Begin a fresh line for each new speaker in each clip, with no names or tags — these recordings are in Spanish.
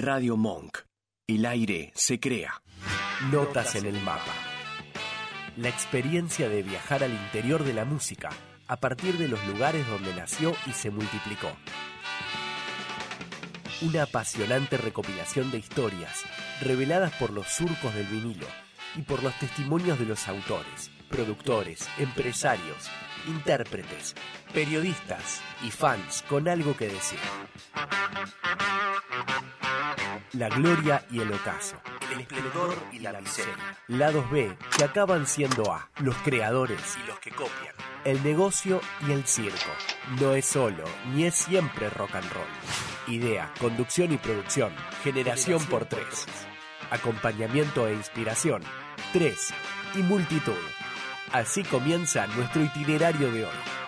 Radio Monk. El aire se crea.
Notas en el mapa. La experiencia de viajar al interior de la música a partir de los lugares donde nació y se multiplicó. Una apasionante recopilación de historias reveladas por los surcos del vinilo y por los testimonios de los autores, productores, empresarios, intérpretes, periodistas y fans con algo que decir. La gloria y el ocaso. El esplendor y la miseria. Lados B que acaban siendo A. Los creadores y los que copian. El negocio y el circo. No es solo, ni es siempre rock and roll. Idea, conducción y producción. Generación por tres. Acompañamiento e inspiración. Tres. Y multitud. Así comienza nuestro itinerario de hoy.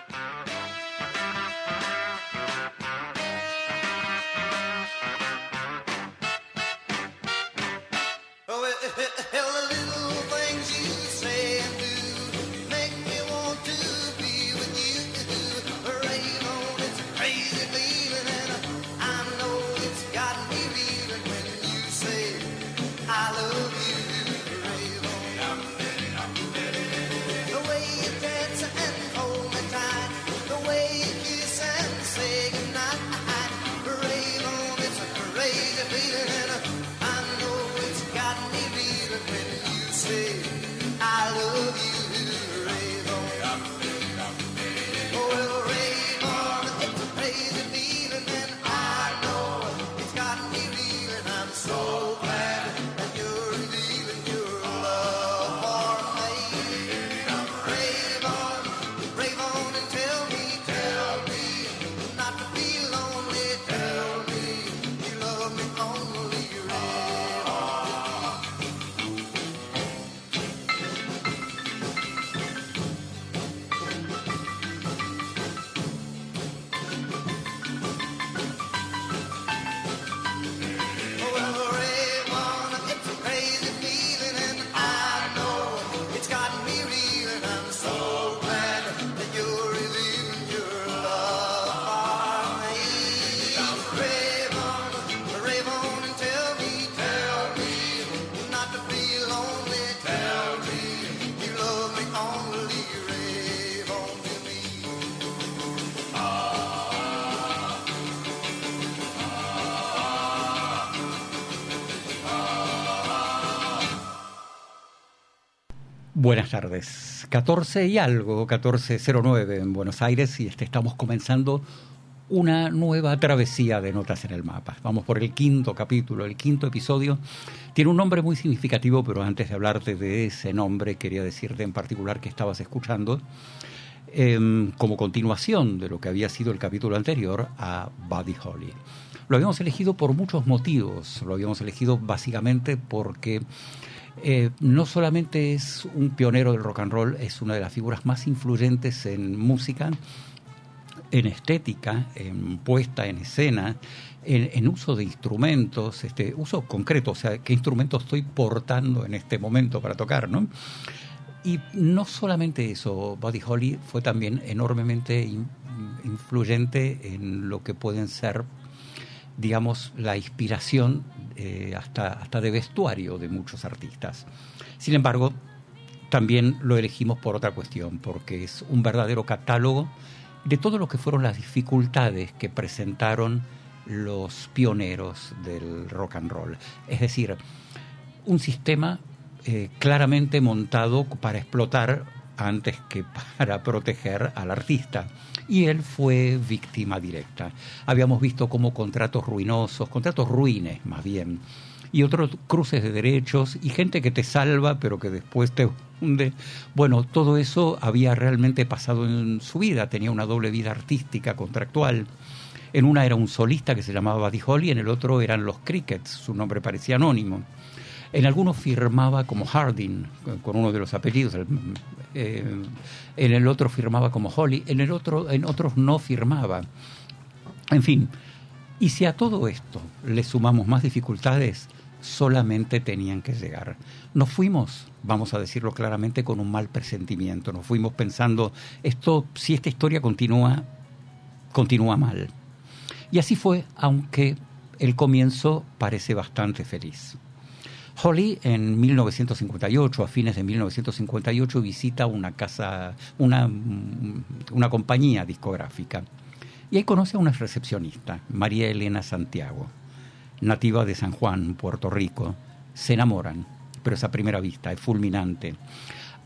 Buenas tardes. 14 y algo, 14.09 en Buenos Aires y este, estamos comenzando una nueva travesía de notas en el mapa. Vamos por el quinto capítulo, el quinto episodio. Tiene un nombre muy significativo, pero antes de hablarte de ese nombre, quería decirte en particular que estabas escuchando em, como continuación de lo que había sido el capítulo anterior a Buddy Holly. Lo habíamos elegido por muchos motivos. Lo habíamos elegido básicamente porque eh, no solamente es un pionero del rock and roll, es una de las figuras más influyentes en música, en estética, en puesta en escena, en, uso de instrumentos, este, uso concreto, o sea, qué instrumento estoy portando en este momento para tocar, ¿no? Y no solamente eso, Buddy Holly fue también enormemente influyente en lo que pueden ser, digamos, la inspiración eh, hasta, hasta de vestuario de muchos artistas. Sin embargo, también lo elegimos por otra cuestión, porque es un verdadero catálogo de todo lo que fueron las dificultades que presentaron los pioneros del rock and roll. Es decir, un sistema eh, claramente montado para explotar antes que para proteger al artista y él fue víctima directa. Habíamos visto como contratos ruinosos, contratos ruines más bien, y otros cruces de derechos y gente que te salva pero que después te hunde. Bueno, todo eso había realmente pasado en su vida, tenía una doble vida artística, contractual. En una era un solista que se llamaba Buddy Holly, en el otro eran los Crickets, su nombre parecía anónimo. En algunos firmaba como Harding, con uno de los apellidos. Eh, en el otro firmaba como Holly. En el otro, en otros no firmaba. En fin. Y si a todo esto le sumamos más dificultades, solamente tenían que llegar. Nos fuimos, vamos a decirlo claramente, con un mal presentimiento. Nos fuimos pensando, esto, si esta historia continúa, continúa mal. Y así fue, aunque el comienzo parece bastante feliz. Holly en 1958, a fines de 1958, visita una casa, una, una compañía discográfica. Y ahí conoce a una recepcionista, María Elena Santiago, nativa de San Juan, Puerto Rico. Se enamoran, pero esa primera vista es fulminante.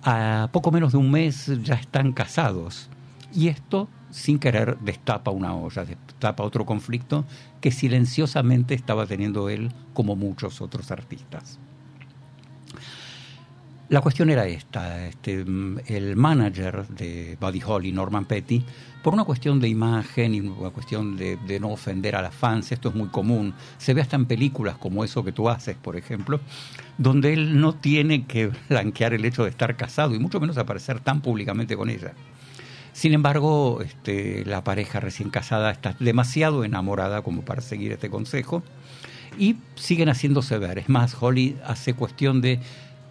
A poco menos de un mes ya están casados. Y esto, sin querer, destapa una olla, destapa otro conflicto que silenciosamente estaba teniendo él como muchos otros artistas. La cuestión era esta, este, el manager de Buddy Holly, Norman Petty, por una cuestión de imagen y una cuestión de, no ofender a las fans, esto es muy común, se ve hasta en películas como eso que tú haces, por ejemplo, donde él no tiene que blanquear el hecho de estar casado y mucho menos aparecer tan públicamente con ella. Sin embargo, este, la pareja recién casada está demasiado enamorada como para seguir este consejo y siguen haciéndose ver. Es más, Holly hace cuestión de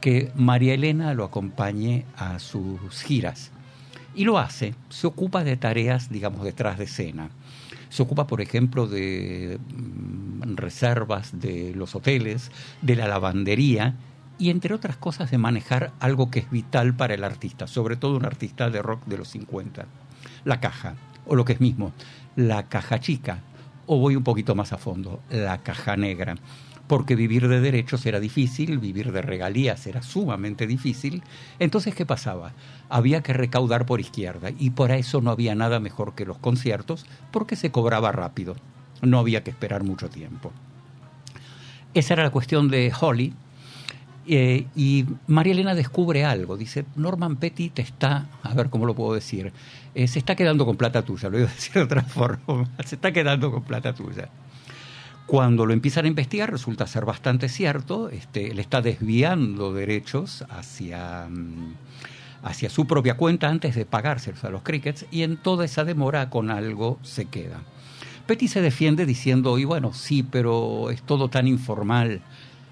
que María Elena lo acompañe a sus giras. Y lo hace, se ocupa de tareas, digamos, detrás de escena. Se ocupa, por ejemplo, de mm, reservas de los hoteles, de la lavandería y, entre otras cosas, de manejar algo que es vital para el artista, sobre todo un artista de rock de los 50, la caja, o lo que es mismo, la caja chica, o voy un poquito más a fondo, la caja negra porque vivir de derechos era difícil, vivir de regalías era sumamente difícil. Entonces, ¿qué pasaba? Había que recaudar por izquierda y por eso no había nada mejor que los conciertos porque se cobraba rápido, no había que esperar mucho tiempo. Esa era la cuestión de Holly. Eh, y María Elena descubre algo, dice, Norman Petty te está, a ver cómo lo puedo decir, eh, se está quedando con plata tuya, lo voy a decir de otra forma, se está quedando con plata tuya. Cuando lo empiezan a investigar resulta ser bastante cierto, este, él está desviando derechos hacia, mm, hacia su propia cuenta antes de pagárselos a los crickets y en toda esa demora con algo se queda. Petty se defiende diciendo, y bueno, sí, pero es todo tan informal.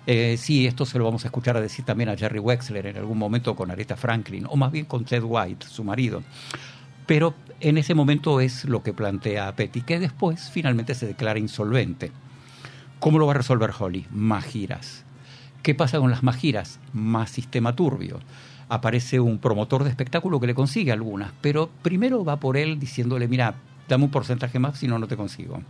Eh, sí, esto se lo vamos a escuchar a decir también a Jerry Wexler en algún momento con Aretha Franklin, o más bien con Ted White, su marido. Pero en ese momento es lo que plantea Petty, que después finalmente se declara insolvente. ¿Cómo lo va a resolver Holly? Más giras. ¿Qué pasa con las más giras? Más sistema turbio. Aparece un promotor de espectáculo que le consigue algunas, pero primero va por él diciéndole, mira, dame un porcentaje más, si no, no te consigo.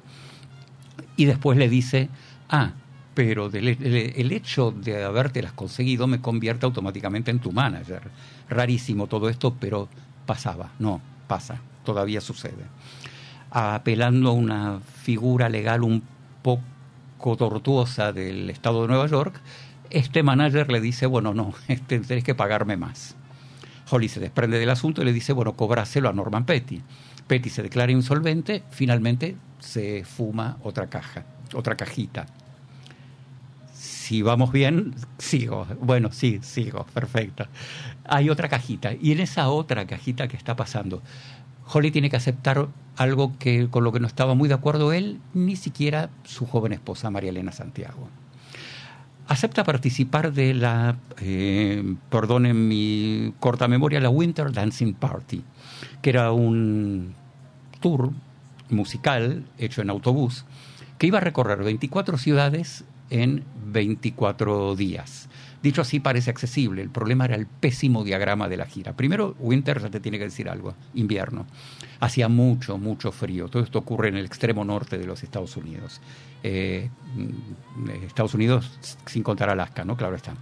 Y después le dice, ah, pero el, hecho de habértelas conseguido me convierte automáticamente en tu manager. Rarísimo todo esto, pero pasaba, no, pasa, todavía sucede. Apelando a una figura legal un poco tortuosa del estado de Nueva York, este manager le dice, bueno, no, este, tenés que pagarme más. Holly se desprende del asunto y le dice, bueno, cobráselo a Norman Petty. Petty se declara insolvente, finalmente se fuma otra caja, otra cajita. Si vamos bien, sigo. Bueno, sí, sigo, perfecto. Hay otra cajita. Y en esa otra cajita que está pasando, Holly tiene que aceptar algo que con lo que no estaba muy de acuerdo él, ni siquiera su joven esposa María Elena Santiago. Acepta participar de la, eh, perdonen mi corta memoria, la Winter Dancing Party, que era un tour musical hecho en autobús que iba a recorrer 24 ciudades en 24 días. Dicho así, parece accesible. El problema era el pésimo diagrama de la gira. Primero, Winter ya te tiene que decir algo, invierno. Hacía mucho, mucho frío. Todo esto ocurre en el extremo norte de los Estados Unidos. Eh, Estados Unidos sin contar Alaska, ¿no? Claro está.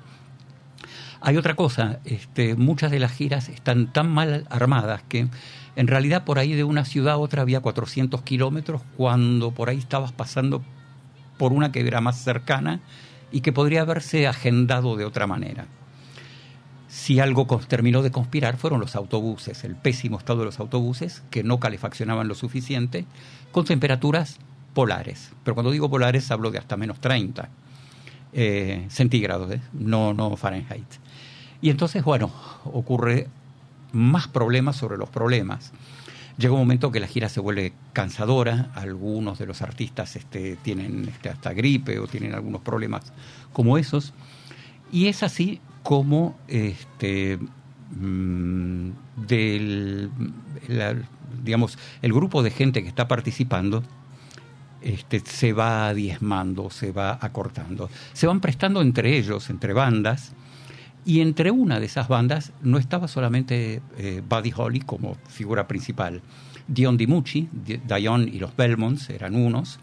Hay otra cosa, este, muchas de las giras están tan mal armadas que en realidad por ahí de una ciudad a otra había 400 kilómetros cuando por ahí estabas pasando por una que era más cercana y que podría haberse agendado de otra manera. Si algo terminó de conspirar fueron los autobuses, el pésimo estado de los autobuses, que no calefaccionaban lo suficiente, con temperaturas polares. Pero cuando digo polares hablo de hasta menos 30 eh, centígrados, ¿eh? no, no Fahrenheit. Y entonces, bueno, ocurre más problemas sobre los problemas. Llega un momento que la gira se vuelve cansadora, algunos de los artistas este, tienen este, hasta gripe o tienen algunos problemas como esos, y es así como este, mm, del, digamos, el grupo de gente que está participando se va diezmando, se va acortando. Se van prestando entre ellos, entre bandas, y entre una de esas bandas no estaba solamente eh, Buddy Holly como figura principal. Dion DiMucci, Dion y los Belmonts eran unos,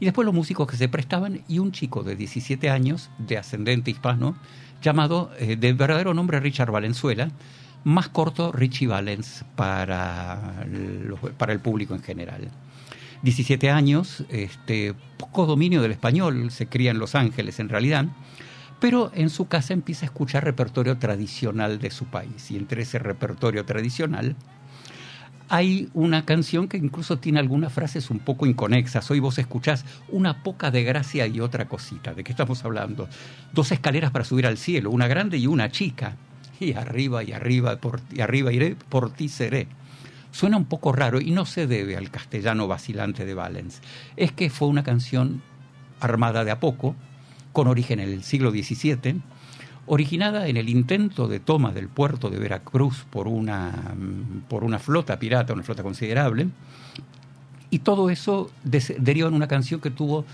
y después los músicos que se prestaban y un chico de 17 años, de ascendente hispano, llamado eh, de verdadero nombre Richard Valenzuela, más corto Richie Valens para, para el público en general. 17 años, este, poco dominio del español, se cría en Los Ángeles en realidad, pero en su casa empieza a escuchar repertorio tradicional de su país. Y entre ese repertorio tradicional hay una canción que incluso tiene algunas frases un poco inconexas. Hoy vos escuchás una poca de gracia y otra cosita. ¿De qué estamos hablando? Dos escaleras para subir al cielo, una grande y una chica. Y arriba y arriba por, y arriba iré, por ti seré. Suena un poco raro y no se debe al castellano vacilante de Valens. Es que fue una canción armada de a poco, con origen en el siglo XVII, originada en el intento de toma del puerto de Veracruz por una, por una flota pirata, una flota considerable, y todo eso derivó en una canción que tuvo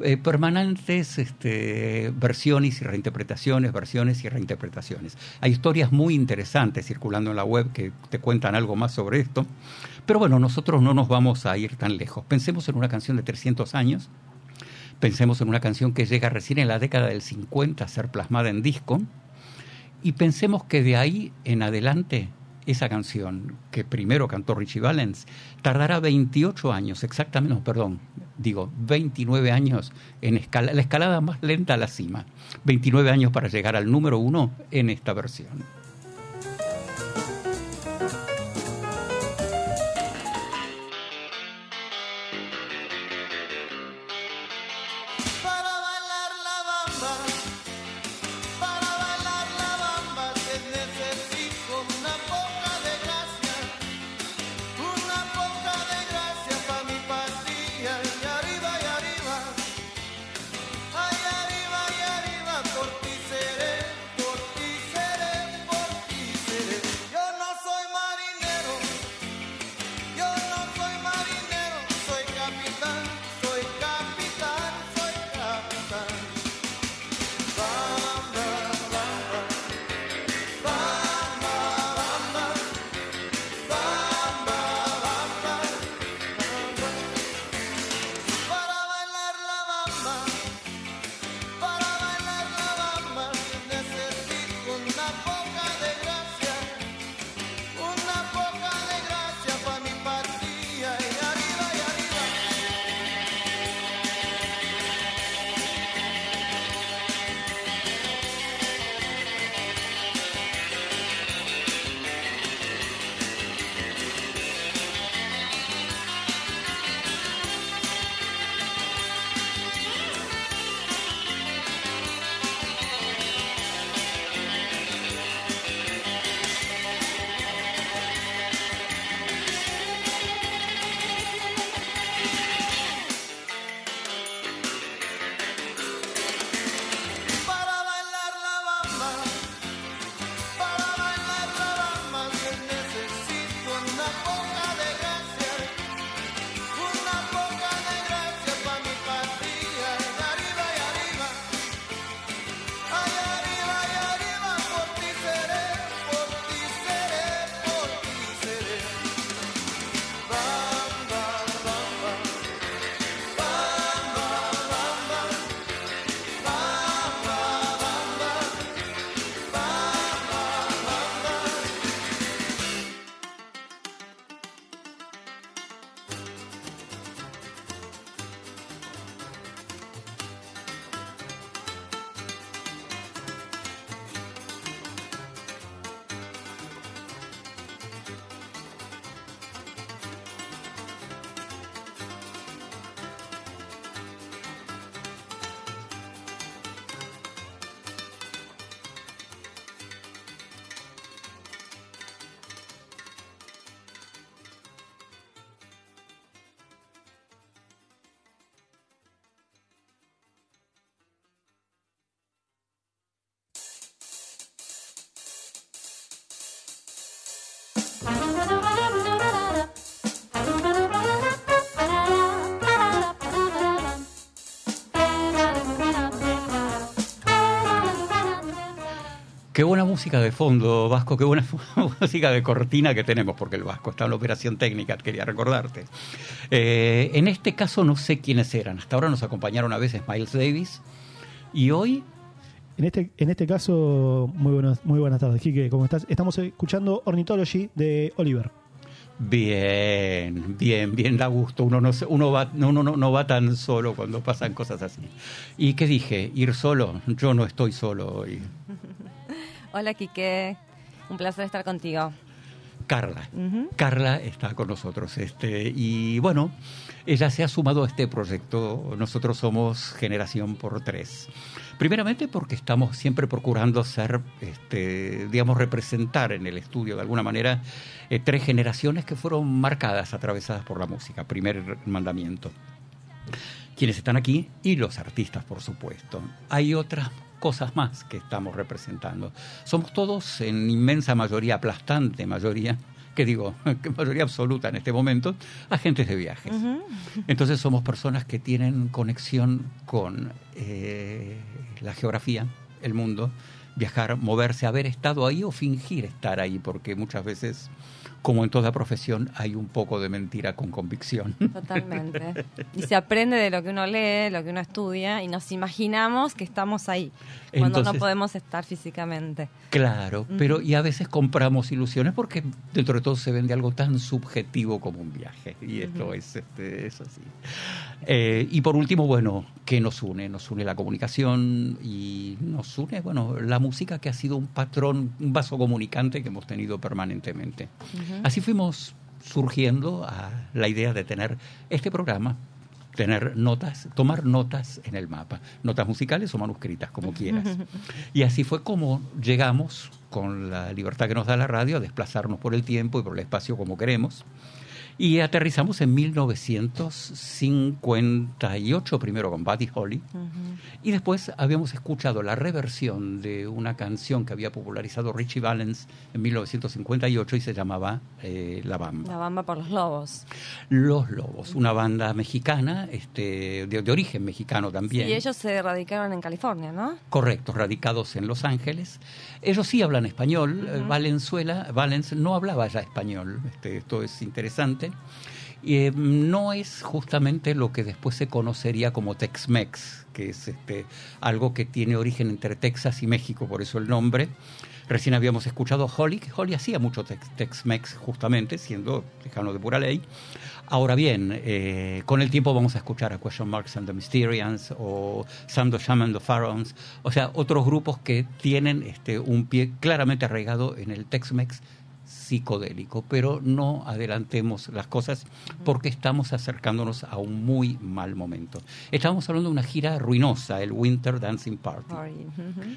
eh, permanentes este, versiones y reinterpretaciones, versiones y reinterpretaciones. Hay historias muy interesantes circulando en la web que te cuentan algo más sobre esto, pero bueno, nosotros no nos vamos a ir tan lejos. Pensemos en una canción de 300 años, Pensemos en una canción que llega recién en la década del 50 a ser plasmada en disco y pensemos que de ahí en adelante esa canción que primero cantó Richie Valens tardará 28 años, exactamente, perdón, digo 29 años en escala, la escalada más lenta a la cima, 29 años para llegar al número uno en esta versión. Qué buena música de fondo, Vasco, qué buena música de cortina que tenemos, porque el Vasco está en la operación técnica, quería recordarte. Eh, en este caso no sé quiénes eran, hasta ahora nos acompañaron a veces Miles Davis, y hoy...
En este, en este caso, muy buenas, muy buenas tardes, Quique, ¿cómo estás? Estamos escuchando Ornithology de Oliver.
Bien, bien, bien, da gusto. Uno no, uno va, uno no, no va tan solo cuando pasan cosas así. ¿Y qué dije? ¿Ir solo? Yo no estoy solo hoy.
Hola, Quique. Un placer estar contigo.
Carla. Carla está con nosotros. Este, y bueno, ella se ha sumado a este proyecto. Nosotros somos Generación por Tres. Primeramente porque estamos siempre procurando ser, este, digamos, representar en el estudio de alguna manera eh, tres generaciones que fueron marcadas, atravesadas por la música. Primer mandamiento. Quienes están aquí y los artistas, por supuesto. Hay otras cosas más que estamos representando. Somos todos, en inmensa mayoría, aplastante mayoría, que digo, que mayoría absoluta en este momento, agentes de viajes. Entonces somos personas que tienen conexión con eh, la geografía, el mundo, viajar, moverse, haber estado ahí o fingir estar ahí, porque muchas veces como en toda profesión, hay un poco de mentira con convicción.
Totalmente. Y se aprende de lo que uno lee, lo que uno estudia, y nos imaginamos que estamos ahí, cuando no podemos estar físicamente.
Claro, pero y a veces compramos ilusiones porque dentro de todo se vende algo tan subjetivo como un viaje, y esto es, este, es así. Eh, y por último, bueno, ¿qué nos une? Nos une la comunicación y nos une, bueno, la música que ha sido un patrón, un vaso comunicante que hemos tenido permanentemente. Así fuimos surgiendo a la idea de tener este programa, tener notas, tomar notas en el mapa, notas musicales o manuscritas, como quieras. Y así fue como llegamos, con la libertad que nos da la radio, a desplazarnos por el tiempo y por el espacio como queremos y aterrizamos en 1958, primero con Buddy Holly, y después habíamos escuchado la reversión de una canción que había popularizado Richie Valens en 1958 y se llamaba eh, La Bamba.
La Bamba por los Lobos.
Los Lobos, una banda mexicana, este, de, origen mexicano también.
Y ellos se radicaron en California, ¿no?
Correcto, radicados en Los Ángeles. Ellos sí hablan español, Valenzuela, Valens no hablaba ya español, este, esto es interesante eh, no es justamente lo que después se conocería como Tex-Mex, que es este, algo que tiene origen entre Texas y México, por eso el nombre. Recién habíamos escuchado Holly, que Holly hacía mucho Tex-Mex justamente, siendo lejano de pura ley. Ahora bien, eh, con el tiempo vamos a escuchar a Question Marks and the Mysterians o Sam Shaman the Pharaohs, o sea, otros grupos que tienen este, un pie claramente arraigado en el Tex-Mex psicodélico, pero no adelantemos las cosas porque estamos acercándonos a un muy mal momento. Estamos hablando de una gira ruinosa, el Winter Dancing Party.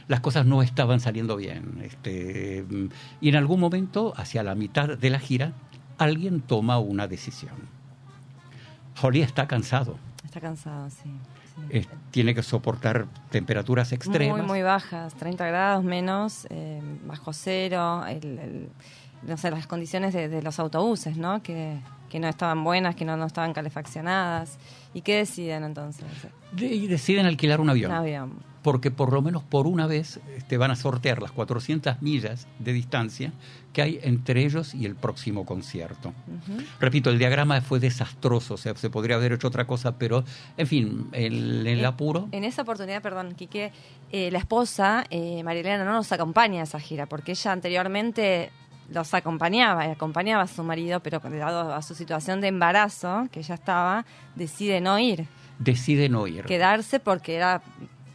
Las cosas no estaban saliendo bien. Este, y en algún momento, hacia la mitad de la gira, alguien toma una decisión. Holly está cansado.
Está cansado, sí.
tiene que soportar temperaturas extremas.
Muy, muy bajas, 30 grados menos, eh, bajo cero, el no sé, las condiciones de, los autobuses, ¿no? Que, que, no estaban buenas, que no, no estaban calefaccionadas. ¿Y qué deciden entonces?
deciden alquilar un avión.
Un avión.
Porque por lo menos por una vez te este, van a sortear las 400 millas de distancia que hay entre ellos y el próximo concierto. Repito, el diagrama fue desastroso, o sea, se podría haber hecho otra cosa, pero, en fin, el, el apuro...
En esa oportunidad, perdón, Quique, eh, la esposa, eh, Marilena, no nos acompaña a esa gira, porque ella anteriormente los acompañaba y acompañaba a su marido, pero dado a su situación de embarazo, que ya estaba, decide no ir.
Decide no ir.
Quedarse porque era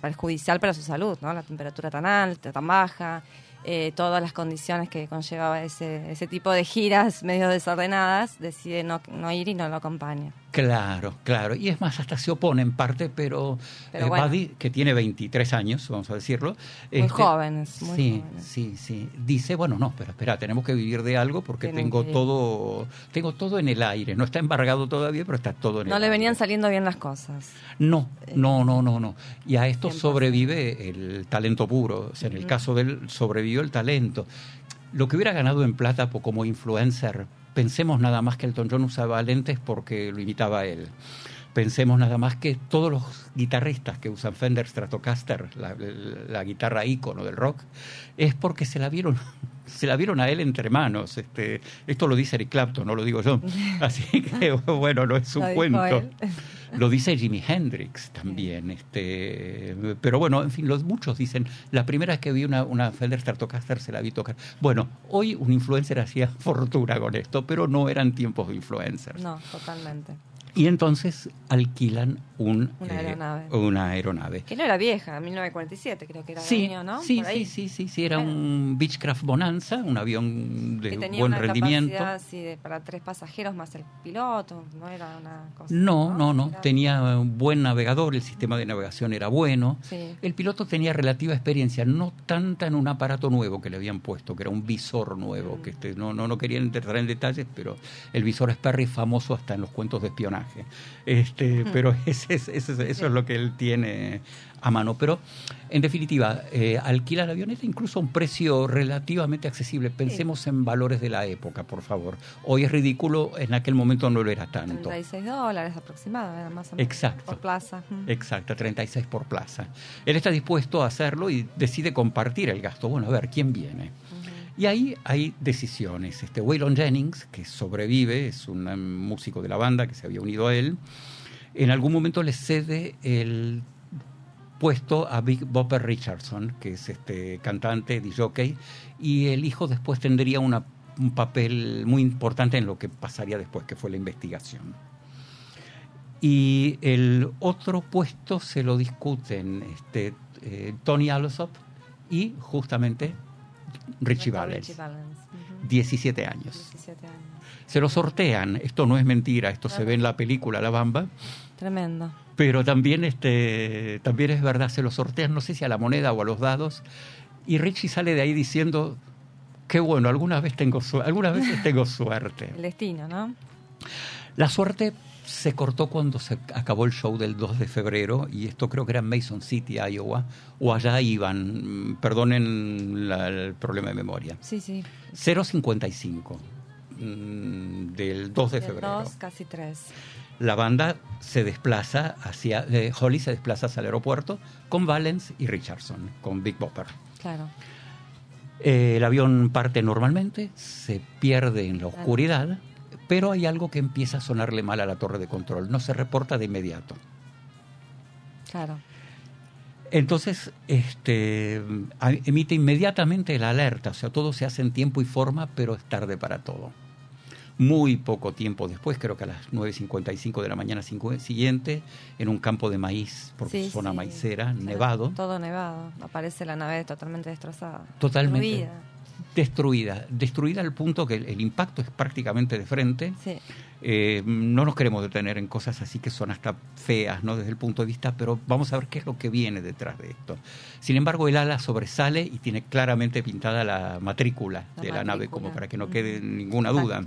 perjudicial para su salud, ¿no? La temperatura tan alta, tan baja, eh, todas las condiciones que conllevaba ese, ese tipo de giras medio desordenadas, decide no, no ir y no lo acompaña.
Claro, claro. Y es más, hasta se opone en parte, pero, pero eh, que tiene 23 años, vamos a decirlo.
Muy este, jóvenes, muy
sí, Sí, sí. Dice, bueno, no, pero espera, tenemos que vivir de algo porque tengo todo tengo todo en el aire. No está embargado todavía, pero está todo en
el
aire.
No le venían saliendo bien las cosas.
No, eh, no, no, no, no. Y a esto sobrevive el talento puro. O sea, en el caso de él, sobrevivió el talento. Lo que hubiera ganado en plata como influencer pensemos nada más que Elton John usaba lentes porque lo imitaba a él. Pensemos nada más que todos los guitarristas que usan Fender Stratocaster, la, la guitarra ícono del rock, es porque se la vieron se la vieron a él entre manos. Este, esto lo dice Eric Clapton, no lo digo yo. Así que bueno, no es un cuento. Lo dice Jimi Hendrix también. Este, pero bueno, en fin, los, muchos dicen, la primera vez que vi una, una Fender Stratocaster se la vi tocar. Bueno, hoy un influencer hacía fortuna con esto, pero no eran tiempos de influencers.
No, totalmente.
Y entonces alquilan un,
una, eh, aeronave.
una aeronave.
Que no era vieja, 1947 creo que era
sí,
año, ¿no?
Sí, sí, sí, sí, sí, era un Beechcraft Bonanza, un avión de
que tenía
buen
una
rendimiento.
Capacidad, sí, de, para tres pasajeros más el piloto, no era una cosa.
No, no, no, tenía un buen navegador, el sistema de navegación era bueno.
Sí.
El piloto tenía relativa experiencia, no tanta en un aparato nuevo que le habían puesto, que era un visor nuevo,
Mm.
que este, no, no, no querían entrar en detalles, pero el visor Sperry es famoso hasta en los cuentos de espionaje. Este, pero ese, ese, ese, eso es lo que él tiene a mano. Pero, en definitiva, eh, alquila la avioneta incluso a un precio relativamente accesible. Pensemos en valores de la época, por favor. Hoy es ridículo, en aquel momento no lo era tanto.
36 dólares aproximadamente, más o menos.
Exacto.
Por plaza.
Exacto, 36 por plaza. Él está dispuesto a hacerlo y decide compartir el gasto. Bueno, a ver, ¿quién viene? Y ahí hay decisiones. Este Waylon Jennings, que sobrevive, es un músico de la banda que se había unido a él, en algún momento le cede el puesto a Big Bopper Richardson, que es este cantante, jockey, y el hijo después tendría un papel muy importante en lo que pasaría después, que fue la investigación. Y el otro puesto se lo discuten este, eh, Tony Allsop y justamente Richie Valens.
Richie Valens. Uh -huh.
17 años.
17 años.
Se lo sortean, esto no es mentira, esto se ve en la película La Bamba,
Tremendo.
pero también, este, también es verdad, se lo sortean, no sé si a la moneda o a los dados, y Richie sale de ahí diciendo, qué bueno, alguna vez tengo, algunas veces tengo suerte.
El destino, ¿no?
La suerte se cortó cuando se acabó el show del 2 de febrero, y esto creo que era en Mason City, Iowa, o allá iban, perdonen la, el problema de memoria.
Sí, sí.
055 mm, del 2 de
Del
febrero.
2, casi 3.
La banda se desplaza hacia, eh, Holly se desplaza hacia el aeropuerto con Valens y Richardson, con Big Bopper.
Claro.
Eh, el avión parte normalmente, se pierde en la oscuridad, pero hay algo que empieza a sonarle mal a la torre de control. No se reporta de inmediato.
Claro.
Entonces, este, emite inmediatamente la alerta, o sea, todo se hace en tiempo y forma, pero es tarde para todo. Muy poco tiempo después, creo que a las 9.55 de la mañana siguiente, en un campo de maíz, por
Sí,
zona
sí.
maicera, nevado,
Todo nevado. Aparece la nave totalmente destrozada.
Totalmente.
Destruida.
Destruida al punto que el, el impacto es prácticamente de frente.
Sí.
Eh, no nos queremos detener en cosas así que son hasta feas, ¿no? Desde el punto de vista, pero vamos a ver qué es lo que viene detrás de esto. Sin embargo, el ala sobresale y tiene claramente pintada la matrícula
La
de la nave, como para que no quede ninguna duda.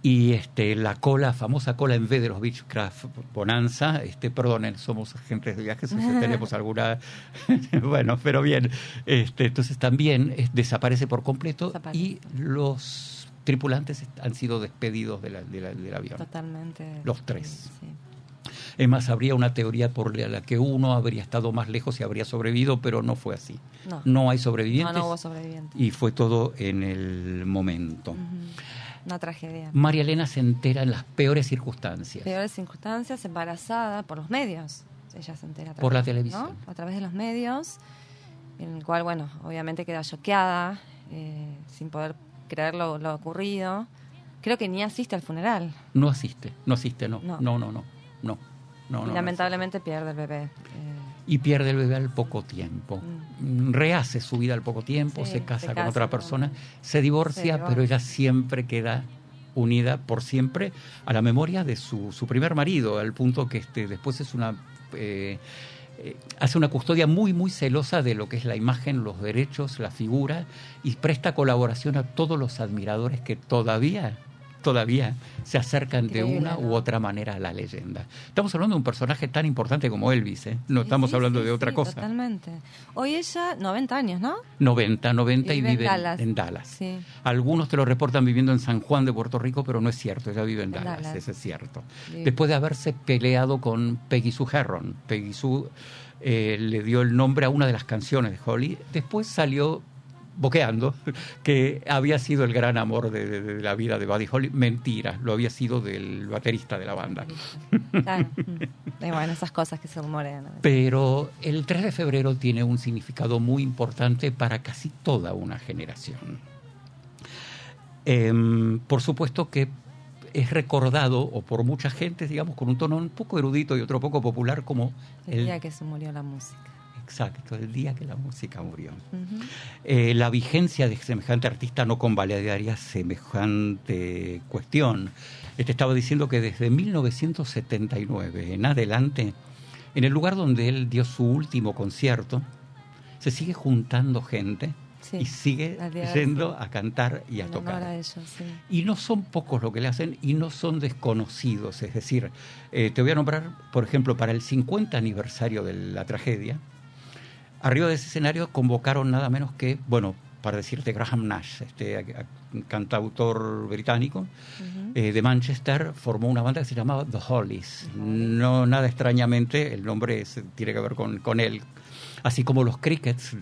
Y este, la cola, famosa cola en vez de los Beechcraft Bonanza, este, perdonen, somos agentes de viajes, sea, tenemos alguna, bueno, pero bien, este, entonces también eh, desaparece por completo
Desaparece.
y los tripulantes han sido despedidos de la- de la- del avión.
Totalmente.
Los tres.
Sí.
Es más, habría una teoría por la que uno habría estado más lejos y habría sobrevivido, pero no fue así.
No.
No hay
No,
sobrevivientes
no hubo sobrevivientes.
y fue todo en el momento.
Una tragedia.
María Elena se entera en las peores circunstancias.
Peores circunstancias, embarazada por los medios. Ella se entera.
Por la televisión.
¿no? A través de los medios, en el cual, bueno, obviamente queda choqueada, eh, sin poder creer lo, lo ocurrido. Creo que ni asiste al funeral.
No asiste, no asiste, no.
No.
No, no, no. No. no,
lamentablemente pierde el bebé. Eh,
Y pierde el bebé al poco tiempo. Rehace su vida al poco tiempo,
Sí,
se casa
se
con otra
con-
persona, se divorcia,
Se divorcia.
pero ella siempre queda unida por siempre a la memoria de su, su primer marido, al punto que este, después es una... eh, eh, hace una custodia muy, muy celosa de lo que es la imagen, los derechos, la figura, y presta colaboración a todos los admiradores que todavía, todavía se acercan de una u otra manera a la leyenda. Estamos hablando de un personaje tan importante como Elvis, ¿eh? no
Sí,
estamos
sí,
hablando
sí,
de otra cosa.
Totalmente. Hoy ella, 90 años, ¿no?
90, 90 y
Vive en
vive en
Dallas.
en Dallas.
Sí.
Algunos te lo reportan viviendo en San Juan de Puerto Rico, pero no es cierto, ella vive en,
En
Dallas,
Dallas.
eso es cierto. Después de haberse peleado con Peggy Sue Herron, Peggy Sue eh, le dio el nombre a una de las canciones de Holly, después salió boqueando que había sido el gran amor de, de- de la vida de Buddy Holly. Mentira, lo había sido del baterista de la banda.
Claro. Mm. Y bueno, esas cosas que se rumorean.
Pero el 3 de febrero tiene un significado muy importante para casi toda una generación. Em, por supuesto que es recordado, o por mucha gente, digamos, con un tono un poco erudito y otro poco popular, como
El
el,
día que se murió la música.
Exacto, el día que la música murió. Eh, la vigencia de semejante artista no convalidaría semejante cuestión. Te estaba diciendo que desde 1979 en adelante, en el lugar donde él dio su último concierto, se sigue juntando gente
Sí.
y sigue yendo a cantar y a
En honor a
tocar.
ellos, sí.
Y no son pocos lo que le hacen y no son desconocidos. Es decir, eh, te voy a nombrar, por ejemplo, para el 50 aniversario de la tragedia, arriba de ese escenario convocaron nada menos que, bueno, para decirte, Graham Nash, este cantautor británico eh, de Manchester, formó una banda que se llamaba The Hollies. No nada extrañamente, el nombre es- tiene que ver con, con él. Así como los Crickets.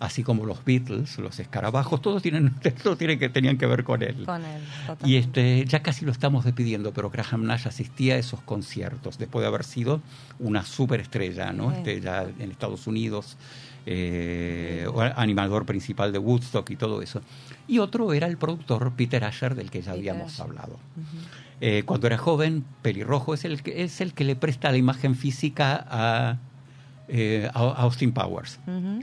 Así como los Beatles, los escarabajos, todos tienen, todos tienen que, tenían que ver con él.
Con él.
Y este, ya casi lo estamos despidiendo, pero Graham Nash asistía a esos conciertos después de haber sido una superestrella, ¿no?
Sí.
Este, ya en Estados Unidos, eh, animador principal de Woodstock y todo eso. Y otro era el productor Peter Asher, del que ya
Peter
habíamos hablado. Eh, cuando era joven, pelirrojo, es el que, es el que le presta la imagen física a, eh, Austin Powers.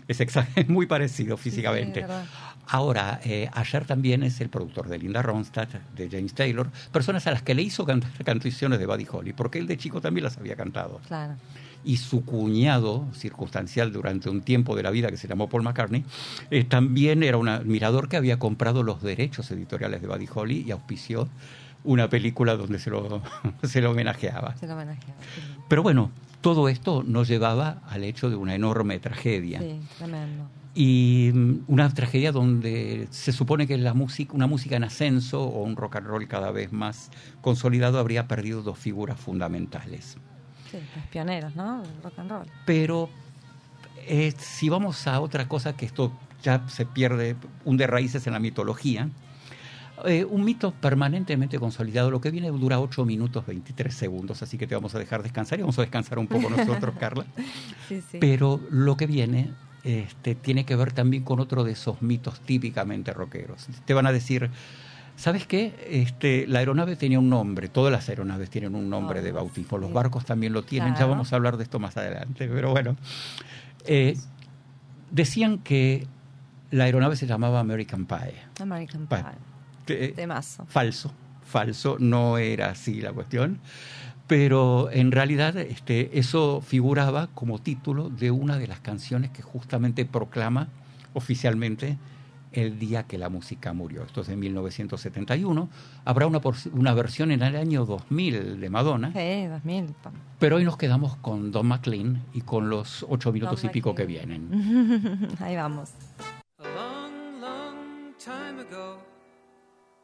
Es, es muy parecido
sí,
físicamente. Ahora, eh, Asher también es el productor de Linda Ronstadt, de James Taylor, personas a las que le hizo cantar canciones de Buddy Holly, porque él de chico también las había cantado.
Claro.
Y su cuñado, circunstancial durante un tiempo de la vida que se llamó Paul McCartney, eh, también era un admirador que había comprado los derechos editoriales de Buddy Holly y auspició una película donde se lo, se lo homenajeaba.
Se lo homenajeaba.
Pero bueno, todo esto nos llevaba al hecho de una enorme tragedia
Sí, tremendo.
y mm, una tragedia donde se supone que la música, una música en ascenso o un rock and roll cada vez más consolidado habría perdido dos figuras fundamentales.
Sí, los pioneros, ¿no? Rock and roll.
Pero eh, si vamos a otra cosa, que esto ya se pierde, hunde raíces en la mitología, eh, un mito permanentemente consolidado, lo que viene dura 8 minutos 23 segundos, así que te vamos a dejar descansar y vamos a descansar un poco nosotros, Carla.
Sí, sí.
Pero lo que viene este, tiene que ver también con otro de esos mitos típicamente rockeros. Te van a decir, ¿sabes qué? Este, la aeronave tenía un nombre, todas las aeronaves tienen un nombre de
Todas,
bautismo, los barcos también lo tienen, ya vamos a hablar de esto más adelante, pero bueno. Eh, decían que la aeronave se llamaba American Pie.
American Pie.
Que-
Temazo.
falso, falso, no era así la cuestión, pero en realidad este, eso figuraba como título de una de las canciones que justamente proclama oficialmente el día que la música murió. Esto es de 1971. Habrá una, una versión en el año 2000 de Madonna,
Sí, 2000. pa-
pero hoy nos quedamos con Don McLean y con los ocho minutos y
Don
pico que
McLean.
vienen.
Ahí vamos.
A long, long time ago,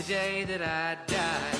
the day that I die.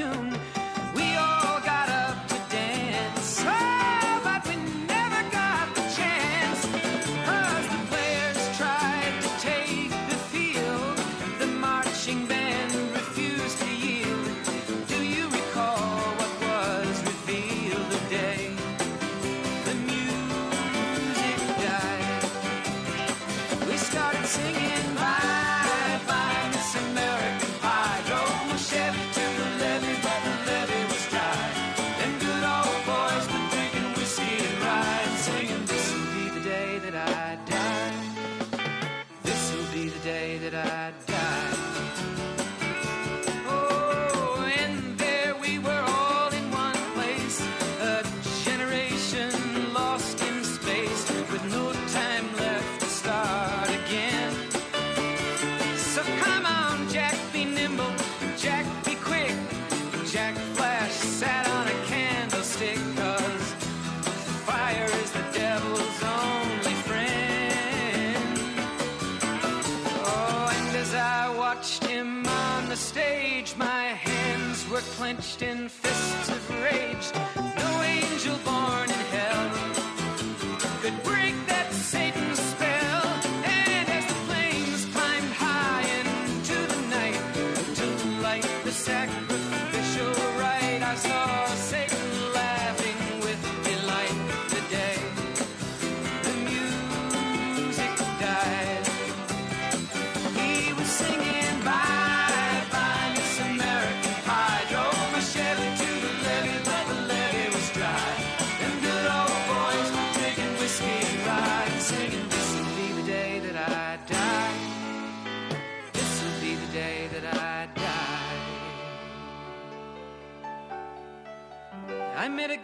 tune.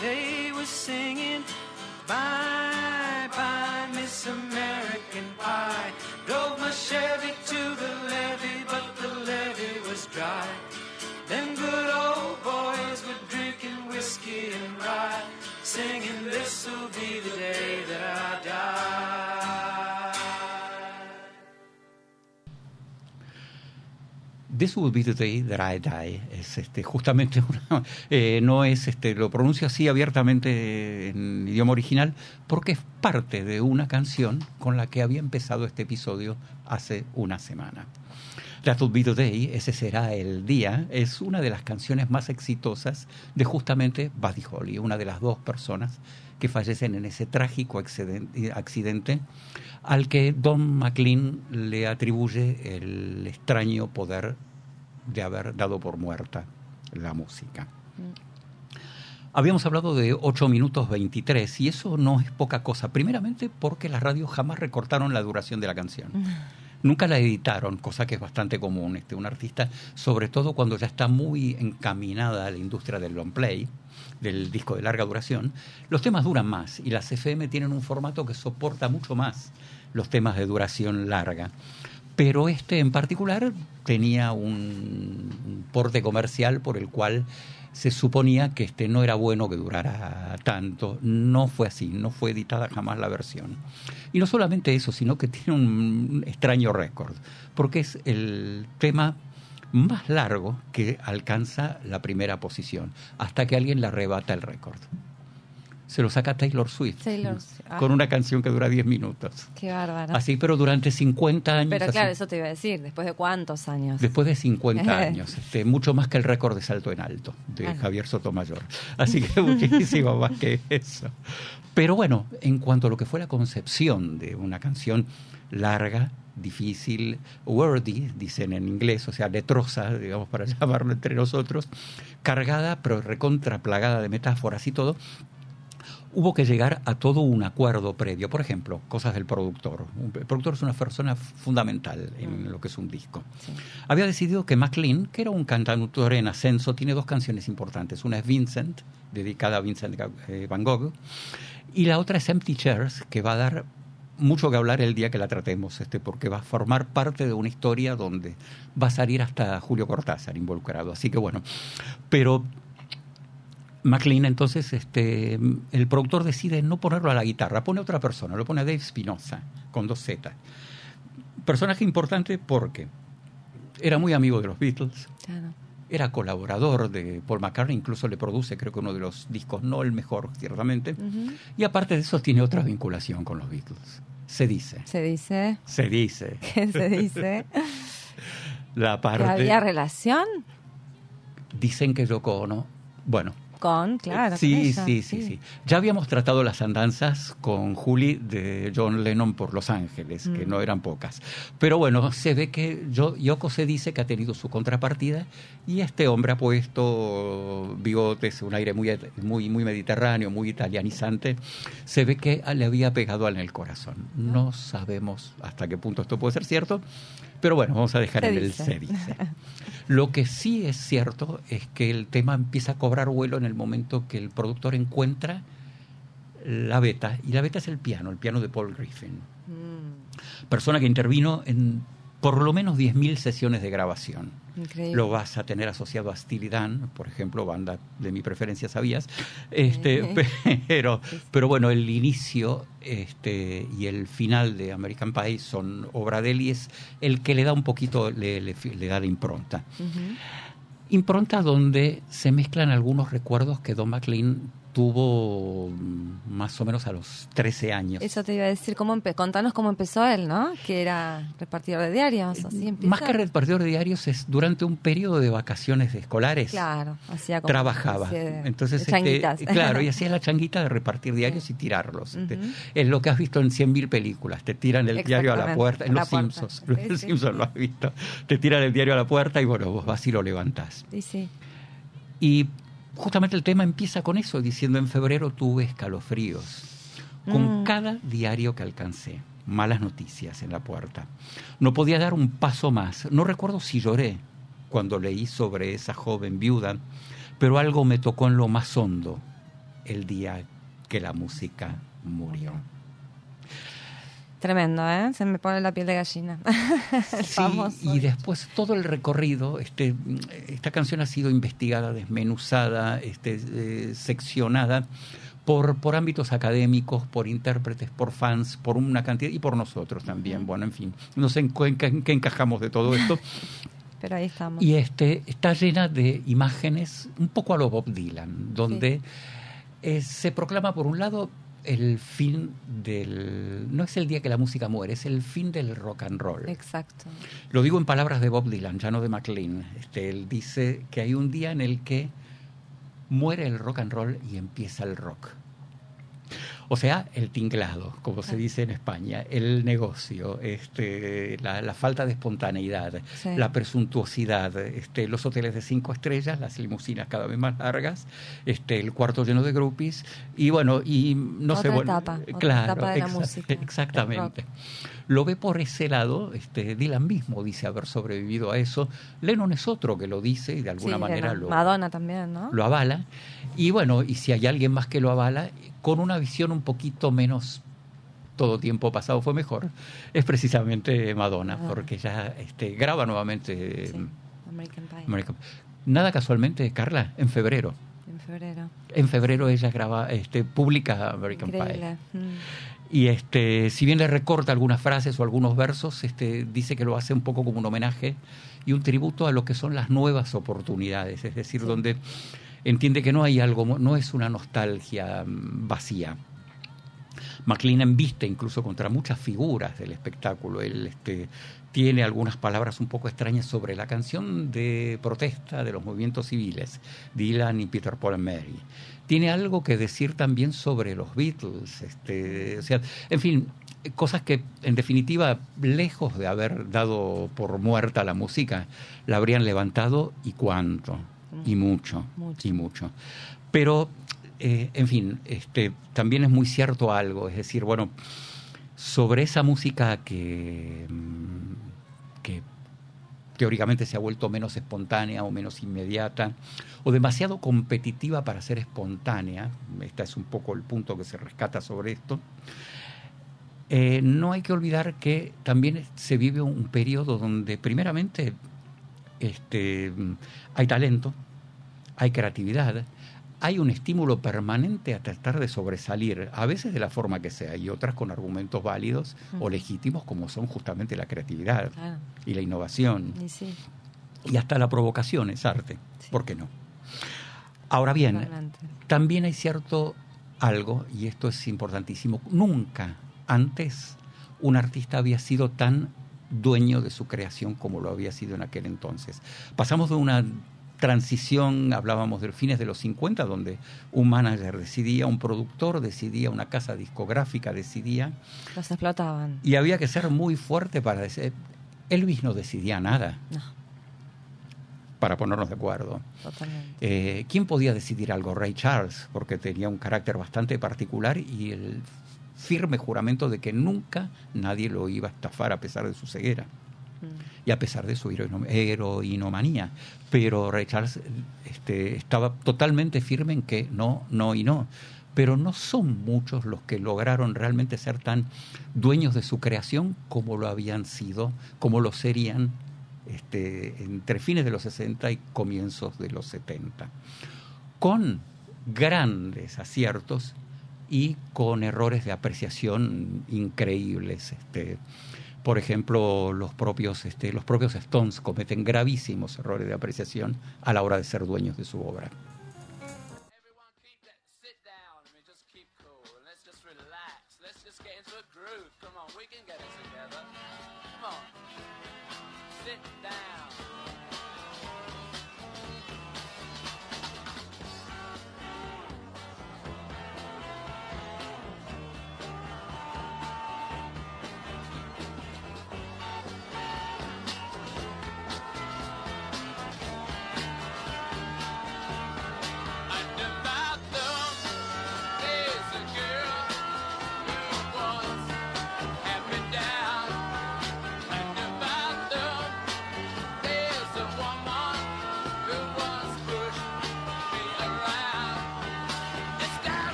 They were singing, Bye, bye, Miss American
This will be the day that I die. Es este, justamente eh, no es este, lo pronuncio así abiertamente en idioma original porque es parte de una canción con la que había empezado este episodio hace una semana. That will be the day, ese será el día, es una de las canciones más exitosas de justamente Buddy Holly, una de las dos personas que fallecen en ese trágico accidente al que Don McLean le atribuye el extraño poder de haber dado por muerta la música. Habíamos hablado de 8 minutos 23 y eso no es poca cosa. Primeramente porque las radios jamás recortaron la duración de la canción. Nunca la editaron, cosa que es bastante común. Este, un artista, sobre todo cuando ya está muy encaminada a la industria del long play, del disco de larga duración, los temas duran más y las FM tienen un formato que soporta mucho más los temas de duración larga. Pero este en particular tenía un porte comercial por el cual se suponía que este no era bueno que durara tanto. No fue así, no fue editada jamás la versión. Y no solamente eso, sino que tiene un extraño récord, porque es el tema más largo que alcanza la primera posición, hasta que alguien le arrebata el récord. Se lo saca Taylor Swift,
Taylor Swift. Ah.
con una canción que dura 10 minutos.
Qué bárbaro.
Así, pero durante 50 años.
Pero
así.
claro, eso te iba a decir, después de cuántos años.
Después de 50 años, este, mucho más que el récord de salto en alto de. Javier Sotomayor. Así que muchísimo más que eso. Pero bueno, en cuanto a lo que fue la concepción de una canción larga, difícil, wordy, dicen en inglés, o sea, letrosa, digamos, para llamarlo entre nosotros, cargada, pero recontra plagada de metáforas y todo, hubo que llegar a todo un acuerdo previo. Por ejemplo, cosas del productor. El productor es una persona fundamental en lo que es un disco.
Sí.
Había decidido que McLean, que era un cantautor en ascenso, tiene dos canciones importantes. Una es Vincent, dedicada a Vincent eh, Van Gogh, y la otra es Empty Chairs, que va a dar mucho que hablar el día que la tratemos, este, porque va a formar parte de una historia donde va a salir hasta Julio Cortázar involucrado. Así que bueno, pero McLean entonces, este, el productor decide no ponerlo a la guitarra, pone a otra persona, lo pone a Dave Spinoza, con dos Z. Personaje importante porque era muy amigo de los Beatles,
Claro.
era colaborador de Paul McCartney, incluso le produce creo que uno de los discos, no el mejor, ciertamente, y aparte de eso tiene otra vinculación con los Beatles. Se dice,
Se dice.
se dice,
¿Qué se dice?
la
¿Que
parte...
había relación?
Dicen que Yoko Ono, bueno,
con, claro.
Sí, sí, sí, sí. Ya habíamos tratado las andanzas con Julie de John Lennon por Los Ángeles, que
Mm.
no eran pocas. Pero bueno, se ve que yo, Yoko se dice que ha tenido su contrapartida y este hombre ha puesto bigotes, un aire muy, muy, muy mediterráneo, muy italianizante. Se ve que le había pegado en el corazón. No sabemos hasta qué punto esto puede ser cierto, pero bueno, vamos a dejar en el se dice. Lo que sí es cierto es que el tema empieza a cobrar vuelo en el momento que el productor encuentra la beta, y la beta es el piano, el piano de Paul Griffin,
Mm,
persona que intervino en por lo menos 10.000 sesiones de grabación.
increíble.
Lo vas a tener asociado a Steely Dan, por ejemplo, banda de mi preferencia, sabías. Este, pero, pero bueno, el inicio este, y el final de American Pie son obra de él y es el que le da un poquito, le, le- le da la impronta. Impronta donde se mezclan algunos recuerdos que Don McLean tuvo mm, más o menos a los 13 años.
Eso te iba a decir, cómo contanos cómo empezó él, ¿no? Que era repartidor de diarios, así empieza.
Más que repartidor de diarios es durante un periodo de vacaciones escolares.
Claro, hacía como
trabajaba.
de-
Entonces,
de
este, claro, y hacía la changuita de repartir diarios y tirarlos. Este. Es lo que has visto en 100.000 películas. Te tiran el diario a la puerta. En
la
Los
puerta.
Simpsons.
Sí,
Los
sí,
Simpsons lo has visto. Te tiran el diario a la puerta y bueno, vos vas y lo levantás.
Sí, sí.
Y justamente el tema empieza con eso, diciendo en febrero tuve escalofríos. Con
Mm.
cada diario que alcancé, malas noticias en la puerta. No podía dar un paso más. No recuerdo si lloré cuando leí sobre esa joven viuda, pero algo me tocó en lo más hondo el día que la música murió.
Tremendo, ¿eh? Se me pone la piel de gallina. El
Sí,
famoso.
y después todo el recorrido, este, esta canción ha sido investigada, desmenuzada, este, eh, seccionada por, por ámbitos académicos, por intérpretes, por fans, por una cantidad, y por nosotros también. Bueno, en fin, no sé en qué, en qué- en qué encajamos de todo esto.
Pero ahí estamos.
Y este, está llena de imágenes, un poco a lo Bob Dylan, donde eh, se proclama por un lado el fin del... No es el día que la música muere, es el fin del rock and roll.
Exacto.
Lo digo en palabras de Bob Dylan, ya no de McLean. Este, él dice que hay un día en el que muere el rock and roll y empieza el rock. O sea, el tinglado, como se dice en España, el negocio, este, la, la falta de espontaneidad,
Sí.
la presuntuosidad, este, los hoteles de cinco estrellas, las limusinas cada vez más largas, este, el cuarto lleno de groupies y bueno, y no sé,
Otra
bueno,
etapa, otra
claro,
etapa de la
exa-
música,
exactamente. Lo ve por ese lado, este, Dylan mismo dice haber sobrevivido a eso, Lennon es otro que lo dice y de alguna
Sí,
manera
Lennon.
lo,
Madonna también, ¿no?
lo avala. Y bueno, y si hay alguien más que lo avala, con una visión un poquito menos todo tiempo pasado fue mejor, es precisamente Madonna,
Madonna.
porque ya este, graba nuevamente
Sí,
eh,
American Pie.
American- Nada casualmente, Carla, en febrero.
En febrero.
En febrero ella graba, este, publica American Pie.
Mm.
Y este, si bien le recorta algunas frases o algunos versos, este, dice que lo hace un poco como un homenaje y un tributo a lo que son las nuevas oportunidades, es decir,
Sí.
donde entiende que no hay algo, no es una nostalgia mm, vacía. McLean embiste incluso contra muchas figuras del espectáculo. Él este, tiene algunas palabras un poco extrañas sobre la canción de protesta de los movimientos civiles, Dylan y Peter Paul and Mary. Tiene algo que decir también sobre los Beatles. Este, o sea, en fin, cosas que en definitiva, lejos de haber dado por muerta la música, la habrían levantado y cuánto, y mucho,
Mucho.
y mucho. Pero, eh, en fin, este, también es muy cierto algo, es decir, bueno, sobre esa música que, mm, que teóricamente se ha vuelto menos espontánea o menos inmediata o demasiado competitiva para ser espontánea, este es un poco el punto que se rescata sobre esto, eh, no hay que olvidar que también se vive un periodo donde primeramente este, hay talento, hay creatividad, hay un estímulo permanente a tratar de sobresalir, a veces de la forma que sea, y otras con argumentos válidos o legítimos como son justamente la creatividad y la innovación.
Y sí,
y hasta la provocación es arte,
Sí.
¿por qué no? Ahora bien, también hay cierto algo, y esto es importantísimo, nunca antes un artista había sido tan dueño de su creación como lo había sido en aquel entonces. Pasamos de una
transición, hablábamos de fines de los 50, donde un manager decidía, un productor decidía, una casa discográfica decidía,
Los explotaban.
y había que ser muy fuerte para decir, Elvis no decidía nada,
No,
para ponernos de acuerdo.
totalmente.
Eh, ¿Quién podía decidir algo? Ray Charles, porque tenía un carácter bastante particular y el firme juramento de que nunca nadie lo iba a estafar a pesar de su ceguera
Mm.
y a pesar de su heroino- heroinomanía. Pero Ray Charles este, estaba totalmente firme en que no, no y no. Pero no son muchos los que lograron realmente ser tan dueños de su creación como lo habían sido, como lo serían este, entre fines de los 60 y comienzos de los 70. Con grandes aciertos y con errores de apreciación increíbles. Este, por ejemplo, los propios, este, los propios Stones cometen gravísimos errores de apreciación a la hora de ser dueños de su obra.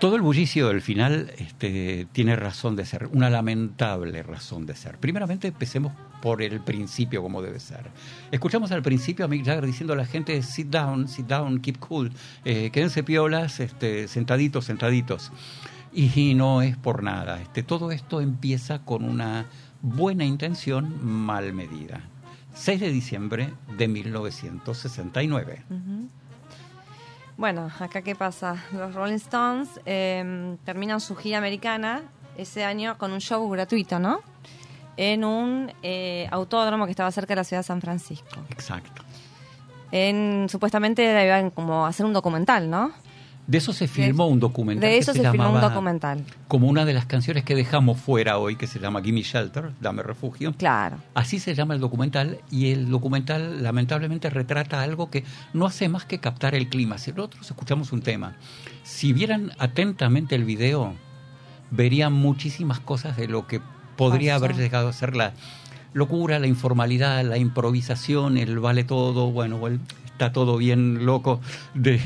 Todo el bullicio del final este, tiene razón de ser, una lamentable razón de ser. Primeramente, empecemos por el principio, como debe ser. Escuchamos al principio a Mick Jagger diciendo a la gente: sit down, sit down, keep cool, eh, quédense piolas, este, sentaditos, sentaditos. Y, no es por nada. Este, todo esto empieza con una
Buena intención mal medida. 6 de diciembre de 1969.
Ujú. Bueno, acá qué pasa. Los Rolling Stones eh, terminan su gira americana ese año con un show gratuito, ¿no? En un eh, autódromo que estaba cerca de la ciudad de San Francisco.
Exacto.
En, supuestamente iban como a hacer un documental, ¿no?
De eso se filmó un documental.
De
que
eso se, filmó un documental.
Como una de las canciones que dejamos fuera hoy, que se llama Gimme Shelter, Dame Refugio.
Claro.
Así se llama el documental y el documental lamentablemente retrata algo que no hace más que captar el clima. Si nosotros escuchamos un tema, si vieran atentamente el video, verían muchísimas cosas de lo que podría
Pasó.
haber llegado a ser la locura, la informalidad, la improvisación, el vale todo, bueno, el está todo bien loco de,